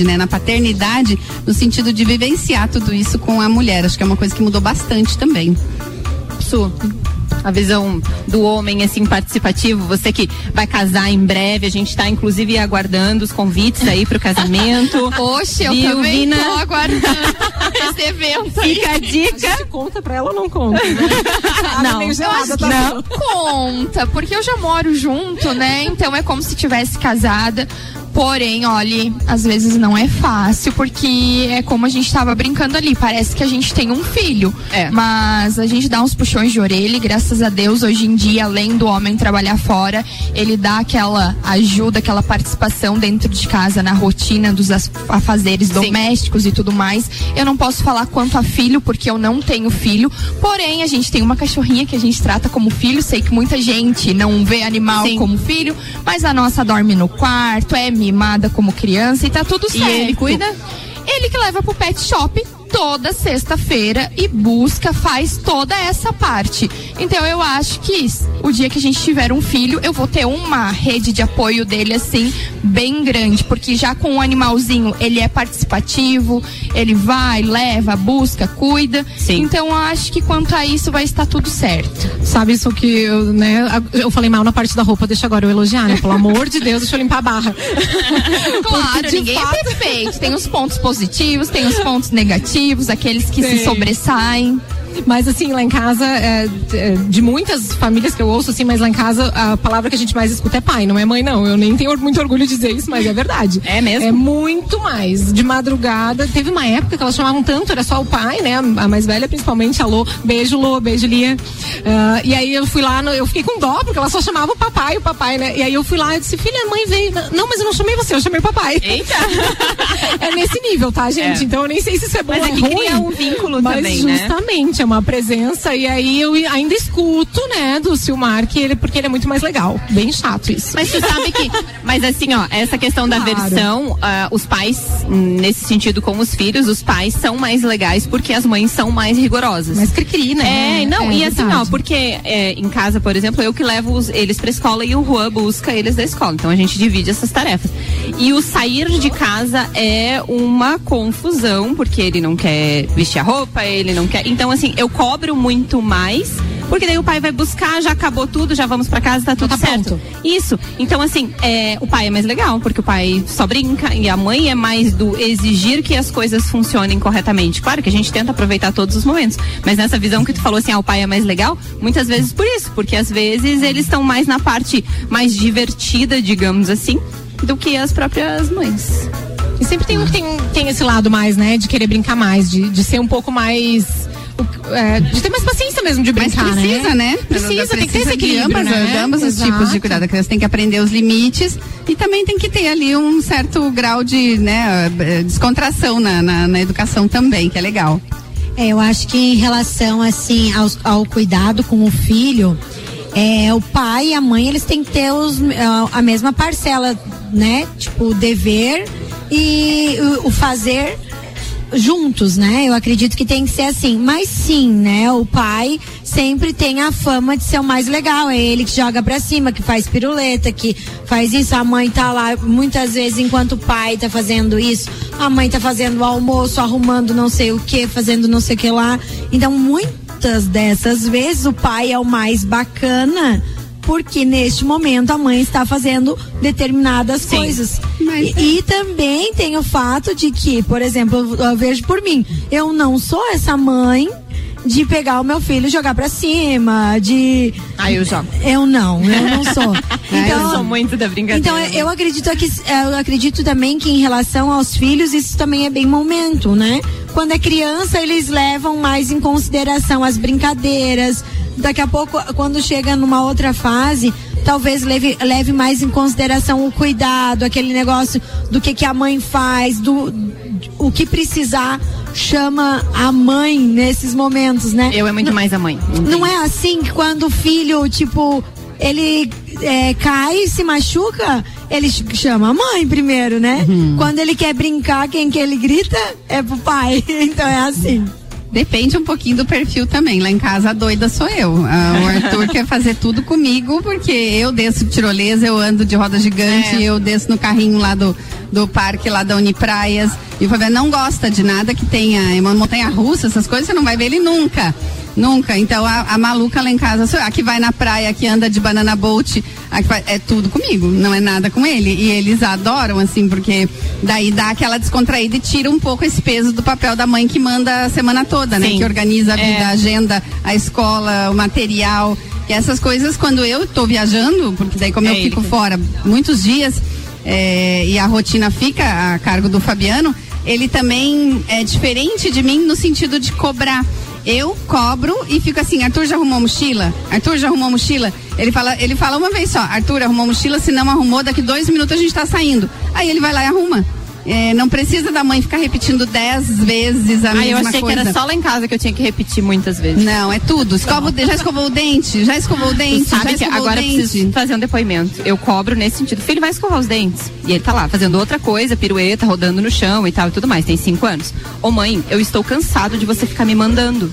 né? Na paternidade, no sentido de vivenciar tudo isso com a mulher. Acho que é uma coisa que mudou bastante também. Su, a visão do homem assim participativo, você que vai casar em breve, a gente tá inclusive aguardando os convites aí pro casamento. <laughs> Oxe, eu Viu, também Vina? tô aguardando esse evento aí. Fica a dica. Se conta pra ela ou não conta? Né? <laughs> Não, eu gelada, acho que tá não conta, porque eu já moro junto, né? Então é como se tivesse casada. Porém, olhe, às vezes não é fácil, porque é como a gente tava brincando ali, parece que a gente tem um filho. É. Mas a gente dá uns puxões de orelha e graças a Deus, hoje em dia, além do homem trabalhar fora, ele dá aquela ajuda, aquela participação dentro de casa, na rotina dos afazeres domésticos e tudo mais. Eu não posso falar quanto a filho, porque eu não tenho filho. Porém, a gente tem uma cachorrinha que a gente trata como filho. Sei que muita gente não vê animal Sim. como filho, mas a nossa dorme no quarto, é mimada como criança e tá tudo E certo. ele cuida? Ele que leva pro pet shop toda sexta-feira e busca, faz toda essa parte. Então eu acho que o dia que a gente tiver um filho, eu vou ter uma rede de apoio dele assim bem grande, porque já com o animalzinho ele é participativo, ele vai, leva, busca, cuida. Sim. Então eu acho que quanto a isso vai estar tudo certo. Sabe isso que eu, né? Eu falei mal na parte da roupa, deixa agora eu elogiar, né? Pelo amor de Deus, deixa eu limpar a barra. <laughs> <laughs> Claro, ninguém fato- é perfeito. Tem os pontos positivos, tem os pontos negativos, aqueles que Tem. se sobressaem. Mas assim, lá em casa, é, é, de muitas famílias que eu ouço, assim, mas lá em casa a palavra que a gente mais escuta é pai, não é mãe, não. Eu nem tenho muito orgulho de dizer isso, mas é verdade. É mesmo? É muito mais. De madrugada, teve uma época que elas chamavam tanto, era só o pai, né? A mais velha, principalmente, alô, beijo, Lô, beijo, Lia. Ah, e aí eu fui lá, no- eu fiquei com dó, porque ela só chamava o papai, o papai, né? E aí eu fui lá e disse, filha, a mãe veio. Não, mas eu não chamei você, eu chamei o papai. Eita! <laughs> é nesse nível, tá, gente? É. Então eu nem sei se isso é bom Mas ou é é que ruim. cria um vínculo mas também, né? justamente, uma presença, e aí eu ainda escuto, né, do Silmar, que ele, porque ele é muito mais legal. Bem chato isso. Mas tu sabe que. Mas assim, ó, essa questão da Claro. versão, ah, os pais, nesse sentido com os filhos, os pais são mais legais porque as mães são mais rigorosas. Mas cri-cri, né? É, não, É e assim, ó, verdade. porque é, em casa, por exemplo, eu que levo os- eles pra escola e o Juan busca eles da escola. Então a gente divide essas tarefas. E o sair de casa é uma confusão, porque ele não quer vestir a roupa, ele não quer. Então, assim, eu cobro muito mais. Porque daí o pai vai buscar, já acabou tudo, já vamos pra casa, tá tudo certo. Isso. Então, assim, é, o pai é mais legal, porque o pai só brinca e a mãe é mais do exigir que as coisas funcionem corretamente. Claro que a gente tenta aproveitar todos os momentos, mas nessa visão que tu falou assim, ah, o pai é mais legal, muitas vezes por isso, porque às vezes eles estão mais na parte mais divertida, digamos assim, do que as próprias mães. E sempre tem um que tem, tem esse lado mais, né? De querer brincar mais, de, de ser um pouco mais. É, de ter mais paciência mesmo de Mas brincar, precisa, né? Precisa, tem que ter esse de equilíbrio, ambas, né? de ambos os Exato. tipos de cuidado. A criança tem que aprender os limites e também tem que ter ali um certo grau de né, eh, descontração na, na, na educação também, que é legal. É, eu acho que em relação assim aos- ao, cuidado com o filho, é, o pai e a mãe eles têm que ter os, a, a mesma parcela, né? Tipo o dever e o, o fazer juntos, né? Eu acredito que tem que ser assim. Mas sim, né? O pai sempre tem a fama de ser o mais legal. É ele que joga pra cima, que faz piruleta, que faz isso. A mãe tá lá, muitas vezes, enquanto o pai tá fazendo isso, a mãe tá fazendo o almoço, arrumando não sei o que, fazendo não sei o que lá. Então, muitas dessas vezes, o pai é o mais bacana. Porque neste momento a mãe está fazendo determinadas coisas. E, e também tem o fato de que, por exemplo, eu, vejo por mim, eu não sou essa mãe de pegar o meu filho e jogar pra cima, de. Ah, eu jogo. Eu não, eu não sou. <laughs> eu sou muito da brincadeira. Então, eu acredito que eu acredito também que em relação aos filhos, isso também é bem momento, né? Quando é criança, eles levam mais em consideração as brincadeiras. Daqui a pouco, quando chega numa outra fase, talvez leve, leve mais em consideração o cuidado, aquele negócio do que, que a mãe faz, do o que precisar chama a mãe nesses momentos, né? Eu é muito mais a mãe. Não é assim que quando o filho, tipo, ele é, cai, se machuca, ele ch- chama a mãe primeiro, né? Quando ele quer brincar, quem que ele grita é pro pai. <laughs> Então é assim. Depende um pouquinho do perfil também. Lá em casa a doida sou eu. Ah, o <laughs> Arthur quer fazer tudo comigo, porque eu desço de tirolesa, eu ando de roda gigante, eu desço no carrinho lá do, do parque, lá da Unipraias. E o Fabiano não gosta de nada que tenha uma montanha russa, essas coisas, você não vai ver ele nunca. Nunca. Então a, a maluca lá em casa. A que vai na praia, a que anda de banana boat, a que vai- é tudo comigo. Não é nada com ele. E eles adoram, assim, porque daí dá aquela descontraída e tira um pouco esse peso do papel da mãe que manda a semana toda, né? Sim. Que organiza a vida, É. a agenda, a escola, o material. E essas coisas, quando eu tô viajando, porque daí como É eu fico que- fora muitos dias é, e a rotina fica a cargo do Fabiano, ele também é diferente de mim no sentido de cobrar. Eu cobro e fico assim, Arthur já arrumou mochila? Arthur já arrumou mochila? Ele fala, ele fala uma vez só, Arthur arrumou mochila, se não arrumou, daqui dois minutos a gente tá saindo. Aí ele vai lá e arruma. É, não precisa da mãe ficar repetindo dez vezes a Ah, mesma eu achei coisa. que era só lá em casa que eu tinha que repetir muitas vezes. Não, é tudo. Escova já escovou o dente? Já escovou o dente? Tu sabe já que agora eu preciso fazer um depoimento. Eu cobro nesse sentido. Filho, vai escovar os dentes. E ele tá lá fazendo outra coisa, pirueta, rodando no chão e tal e tudo mais. Tem cinco anos. Ô mãe, eu estou cansado de você ficar me mandando.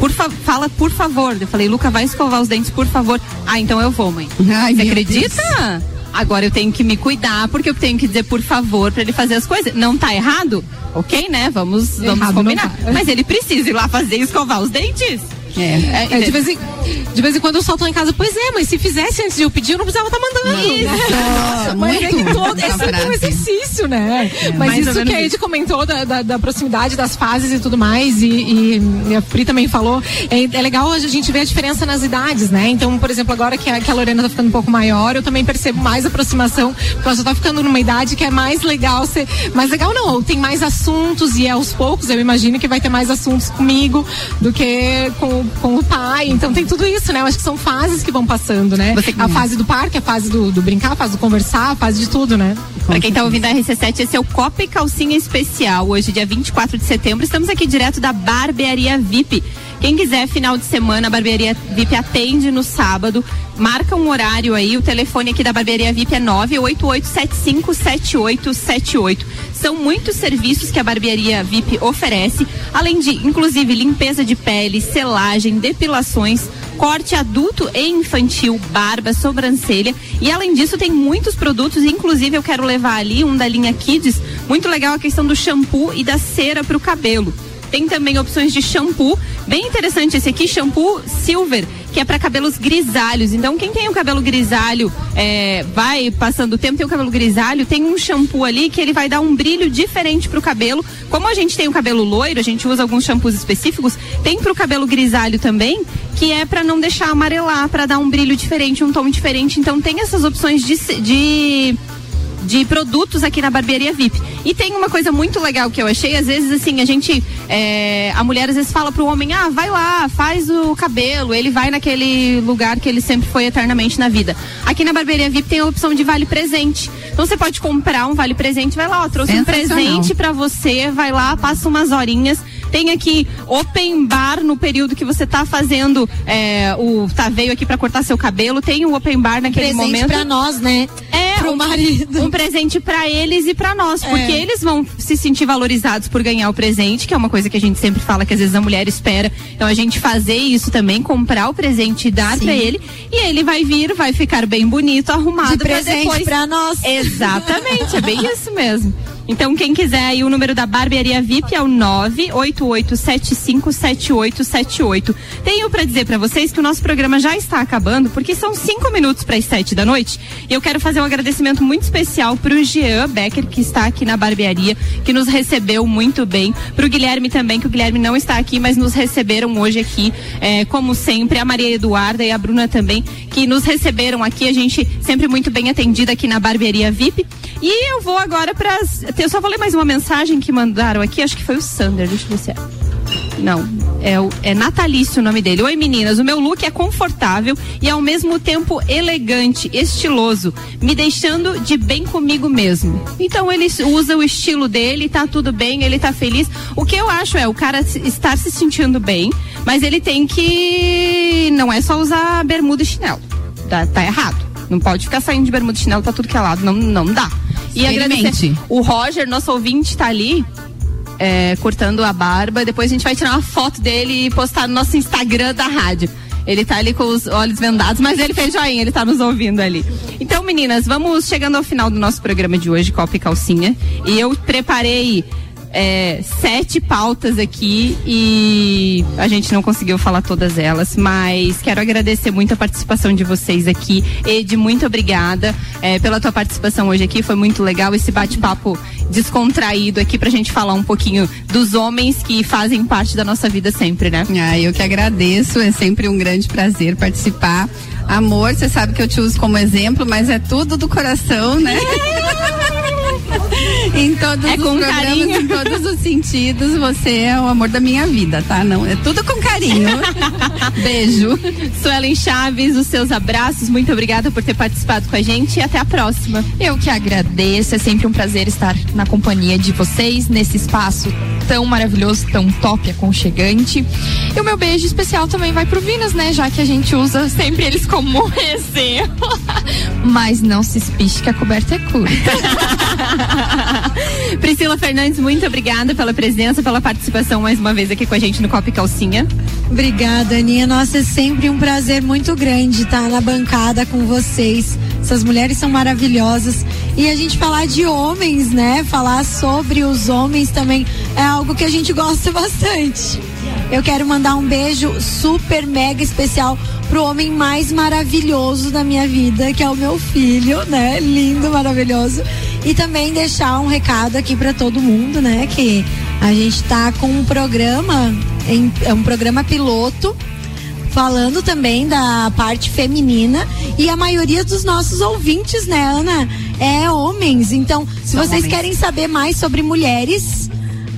Por fa- fala, por favor. Eu falei, Luca, vai escovar os dentes, por favor. Ah, então eu vou, mãe. Ai, você acredita? Agora eu tenho que me cuidar, porque eu tenho que dizer por favor pra ele fazer as coisas. Não tá errado? Ok, né? Vamos, vamos Errado combinar. tá. Mas ele precisa ir lá fazer e escovar os dentes. É. É, de, vez em, de vez em quando eu solto lá em casa, pois é, mas se fizesse antes de eu pedir, eu não precisava estar mandando. Isso. Né? Mas é que todo, é sempre um exercício, né? mas mais ou isso que a Ed comentou da, da, da proximidade das fases e tudo mais, e, e- e a Pri também falou, é, é legal a gente ver a diferença nas idades, né? Então, por exemplo, agora que a, que a Lorena tá ficando um pouco maior, eu também percebo mais aproximação, porque ela já tá ficando numa idade que é mais legal ser. Mais legal não, tem mais assuntos e é aos poucos, eu imagino que vai ter mais assuntos comigo do que com, com o pai. Então tem tudo isso, né? Eu acho que são fases que vão passando, né? A fase do parque, a fase do, do brincar, a fase do conversar, a fase de tudo, né? Pra quem tá ouvindo a RC7, esse é o Copa e Calcinha Especial. Hoje, dia 24 de setembro, estamos aqui direto da Barbearia VIP, Quem quiser, final de semana, a barbearia VIP atende no sábado. Marca um horário aí, o telefone aqui da barbearia VIP é 988757878. São muitos serviços que a barbearia VIP oferece, além de, inclusive, limpeza de pele, selagem, depilações, corte adulto e infantil, barba, sobrancelha. E além disso, tem muitos produtos, inclusive eu quero levar ali um da linha Kids. Muito legal a questão do shampoo e da cera para o cabelo. Tem também opções de shampoo, bem interessante esse aqui, shampoo silver, que é para cabelos grisalhos. Então, quem tem o cabelo grisalho, é, vai passando o tempo, tem o cabelo grisalho, tem um shampoo ali que ele vai dar um brilho diferente pro cabelo. Como a gente tem o cabelo loiro, a gente usa alguns shampoos específicos, tem pro cabelo grisalho também, que é para não deixar amarelar, para dar um brilho diferente, um tom diferente. Então, tem essas opções de, de de produtos aqui na barbearia VIP. E tem uma coisa muito legal que eu achei, às vezes assim, a gente, é, a mulher às vezes fala pro homem, ah, vai lá, faz o cabelo, ele vai naquele lugar que ele sempre foi eternamente na vida. Aqui na barbearia VIP tem a opção de vale presente. Então você pode comprar um vale presente, vai lá, ó, trouxe um presente para você, vai lá, passa umas horinhas tem aqui open bar no período que você tá fazendo é, o tá veio aqui para cortar seu cabelo, tem o open bar naquele presente momento. pra nós, né? É, Pro um, marido. um presente para eles e para nós, É. porque eles vão se sentir valorizados por ganhar o presente, que é uma coisa que a gente sempre fala que às vezes a mulher espera. Então a gente fazer isso também, comprar o presente e dar para ele, e ele vai vir, vai ficar bem bonito, arrumado De pra presente depois. pra nós. Exatamente, é bem <laughs> isso mesmo. Então, quem quiser aí, o número da barbearia VIP é o 988757878. Tenho para dizer para vocês que o nosso programa já está acabando, porque são cinco minutos para as sete da noite. E eu quero fazer um agradecimento muito especial para o Jean Becker, que está aqui na barbearia, que nos recebeu muito bem. Para o Guilherme também, que o Guilherme não está aqui, mas nos receberam hoje aqui, é, como sempre. A Maria Eduarda e a Bruna também, que nos receberam aqui. A gente sempre muito bem atendida aqui na barbearia VIP. E eu vou agora para. Eu só vou ler mais uma mensagem que mandaram aqui, acho que foi o Sander, deixa eu ver se é. Não, é, o, é natalício o nome dele. Oi meninas, o meu look é confortável e ao mesmo tempo elegante, estiloso, me deixando de bem comigo mesmo. Então ele usa o estilo dele, tá tudo bem, ele tá feliz. O que eu acho é o cara estar se sentindo bem, mas ele tem que. Não é só usar bermuda e chinelo. Tá, tá errado. Não pode ficar saindo de bermuda e chinelo pra tudo que é lado. Não, não dá. E Experimente. agradecer. O Roger, nosso ouvinte, tá ali é, cortando a barba. Depois a gente vai tirar uma foto dele e postar no nosso Instagram da rádio. Ele tá ali com os olhos vendados, mas ele fez joinha, ele tá nos ouvindo ali. Então, meninas, vamos chegando ao final do nosso programa de hoje, Copa e Calcinha. E eu preparei é, sete pautas aqui e a gente não conseguiu falar todas elas, mas quero agradecer muito a participação de vocês aqui. Ed, muito obrigada é, pela tua participação hoje aqui, foi muito legal esse bate-papo descontraído aqui pra gente falar um pouquinho dos homens que fazem parte da nossa vida sempre, né? Ah, eu que agradeço, é sempre um grande prazer participar. Amor, você sabe que eu te uso como exemplo, mas é tudo do coração, né? <laughs> <laughs> em todos É os com programas, carinho. em todos os sentidos, você é o amor da minha vida, tá? Não, é tudo com carinho. <laughs> Beijo. Suelen Chaves, os seus abraços, muito obrigada por ter participado com a gente e até a próxima. Eu que agradeço, é sempre um prazer estar na companhia de vocês nesse espaço tão maravilhoso, tão top, aconchegante. E o meu beijo especial também vai pro Vinas, né? Já que a gente usa sempre eles como <laughs> exemplo. Mas não se espiche que a coberta é curta. <laughs> Priscila Fernandes, muito obrigada pela presença, pela participação mais uma vez aqui com a gente no Copa Calcinha. Obrigada, Aninha. Nossa, é sempre um prazer muito grande estar na bancada com vocês. Essas mulheres são maravilhosas. E a gente falar de homens, né? Falar sobre os homens também é algo que a gente gosta <laughs> bastante. Eu quero mandar um beijo super mega especial pro homem mais maravilhoso da minha vida, que é o meu filho, né? Lindo, maravilhoso. E também deixar um recado aqui para todo mundo, né? Que a gente tá com um programa, é um programa piloto falando também da parte feminina e a maioria dos nossos ouvintes, né, Ana, é homens. Então, se São vocês homens. querem saber mais sobre mulheres,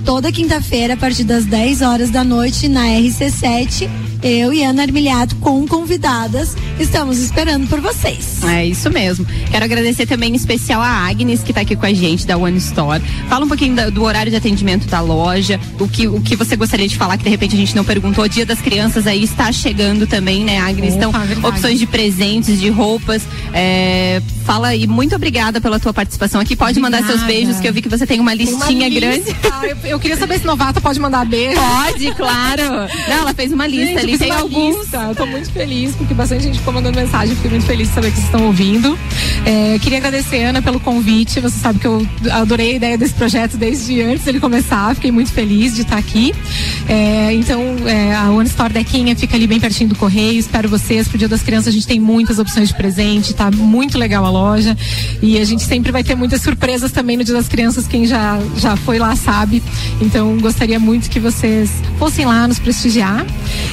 toda quinta-feira, a partir das 10 horas da noite, na RC7, eu e Ana Armiliato com convidadas estamos esperando por vocês. É isso mesmo. Quero agradecer também em especial a Agnes, que está aqui com a gente, da One Store. Fala um pouquinho da, do horário de atendimento da loja, o que, o que você gostaria de falar, que de repente a gente não perguntou. Dia das Crianças aí está chegando também, né, Agnes? Opa, então, verdade. opções de presentes, de roupas. é, fala e muito obrigada pela tua participação aqui. Pode mandar seus beijos, que eu vi que você tem uma Tem uma listinha lista. grande. Ah, eu, eu queria saber se novata pode mandar beijo. Pode, claro. Não, ela fez uma lista Gente, ali, eu fiz tem uma alguns. lista. Eu tô muito feliz, porque bastante gente ficou mandando mensagem. Fiquei muito feliz de saber que vocês estão ouvindo. É, queria agradecer, Ana, pelo convite. Você sabe que eu adorei a ideia desse projeto desde antes dele começar. Fiquei muito feliz de estar aqui. É, então, é, a One Store Dequinha fica ali bem pertinho do correio. Espero vocês. Pro Dia das Crianças a gente tem muitas opções de presente. Tá muito legal a loja. E a gente sempre vai ter muitas surpresas também no Dia das Crianças. Quem já, já foi lá sabe. Então, gostaria muito que vocês fossem lá nos prestigiar.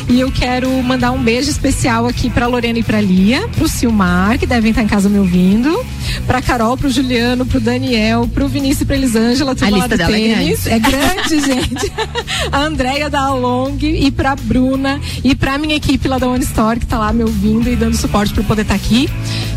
E eu quero mandar um beijo especial aqui pra Lorena e pra Lia, pro Silmar, que devem estar em casa me ouvindo, pra Carol, pro Juliano, pro Daniel, pro Vinícius e pra Elisângela, A lista dela é tênis. É grande, <laughs> gente. A Andréia da Along e pra Bruna e pra minha equipe lá da One Store, que tá lá me ouvindo e dando suporte pra eu poder estar aqui.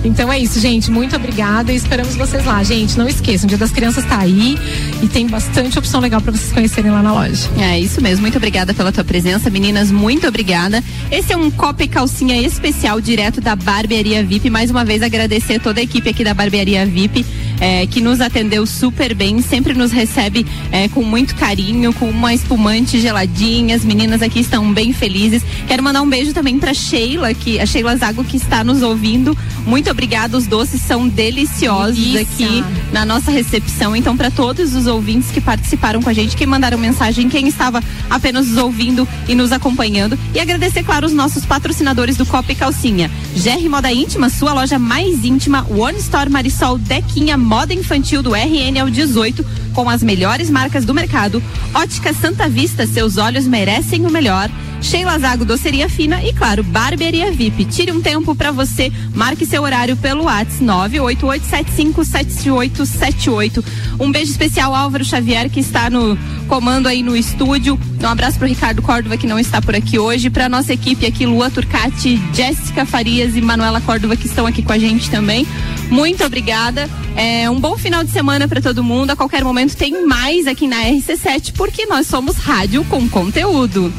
Então é isso, gente. Muito obrigada e esperamos vocês lá. Gente, não esqueçam, o Dia das Crianças tá aí e tem bastante opção legal pra vocês conhecerem lá na loja. É isso mesmo, muito obrigada pela tua presença, meninas, muito obrigada. Esse é um copo e calcinha especial direto da Barbearia VIP. Mais uma vez agradecer toda a equipe aqui da Barbearia VIP. É, que nos atendeu super bem, sempre nos recebe é, com muito carinho, com uma espumante geladinha. As meninas aqui estão bem felizes. Quero mandar um beijo também para Sheila, que a Sheila Zago que está nos ouvindo. Muito obrigada, os doces são deliciosos Delícia. aqui na nossa recepção. Então, para todos os ouvintes que participaram com a gente, quem mandaram mensagem, quem estava apenas nos ouvindo e nos acompanhando. E agradecer, claro, os nossos patrocinadores do Copa e Calcinha. GR Moda Íntima, sua loja mais íntima. One Store Marisol Dequinha, moda infantil do RN ao 18, com as melhores marcas do mercado. Ótica Santa Vista, seus olhos merecem o melhor. Sheila Zago Doceria Fina e, claro, Barbearia VIP. Tire um tempo para você, marque seu horário pelo WhatsApp 988757878. Um beijo especial ao Álvaro Xavier, que está no comando aí no estúdio. Um abraço pro Ricardo Córdova, que não está por aqui hoje. Pra nossa equipe aqui, Lua Turcati, Jéssica Farias e Manuela Córdova, que estão aqui com a gente também. Muito obrigada. É, um bom final de semana para todo mundo. A qualquer momento tem mais aqui na RC7, porque nós somos rádio com conteúdo.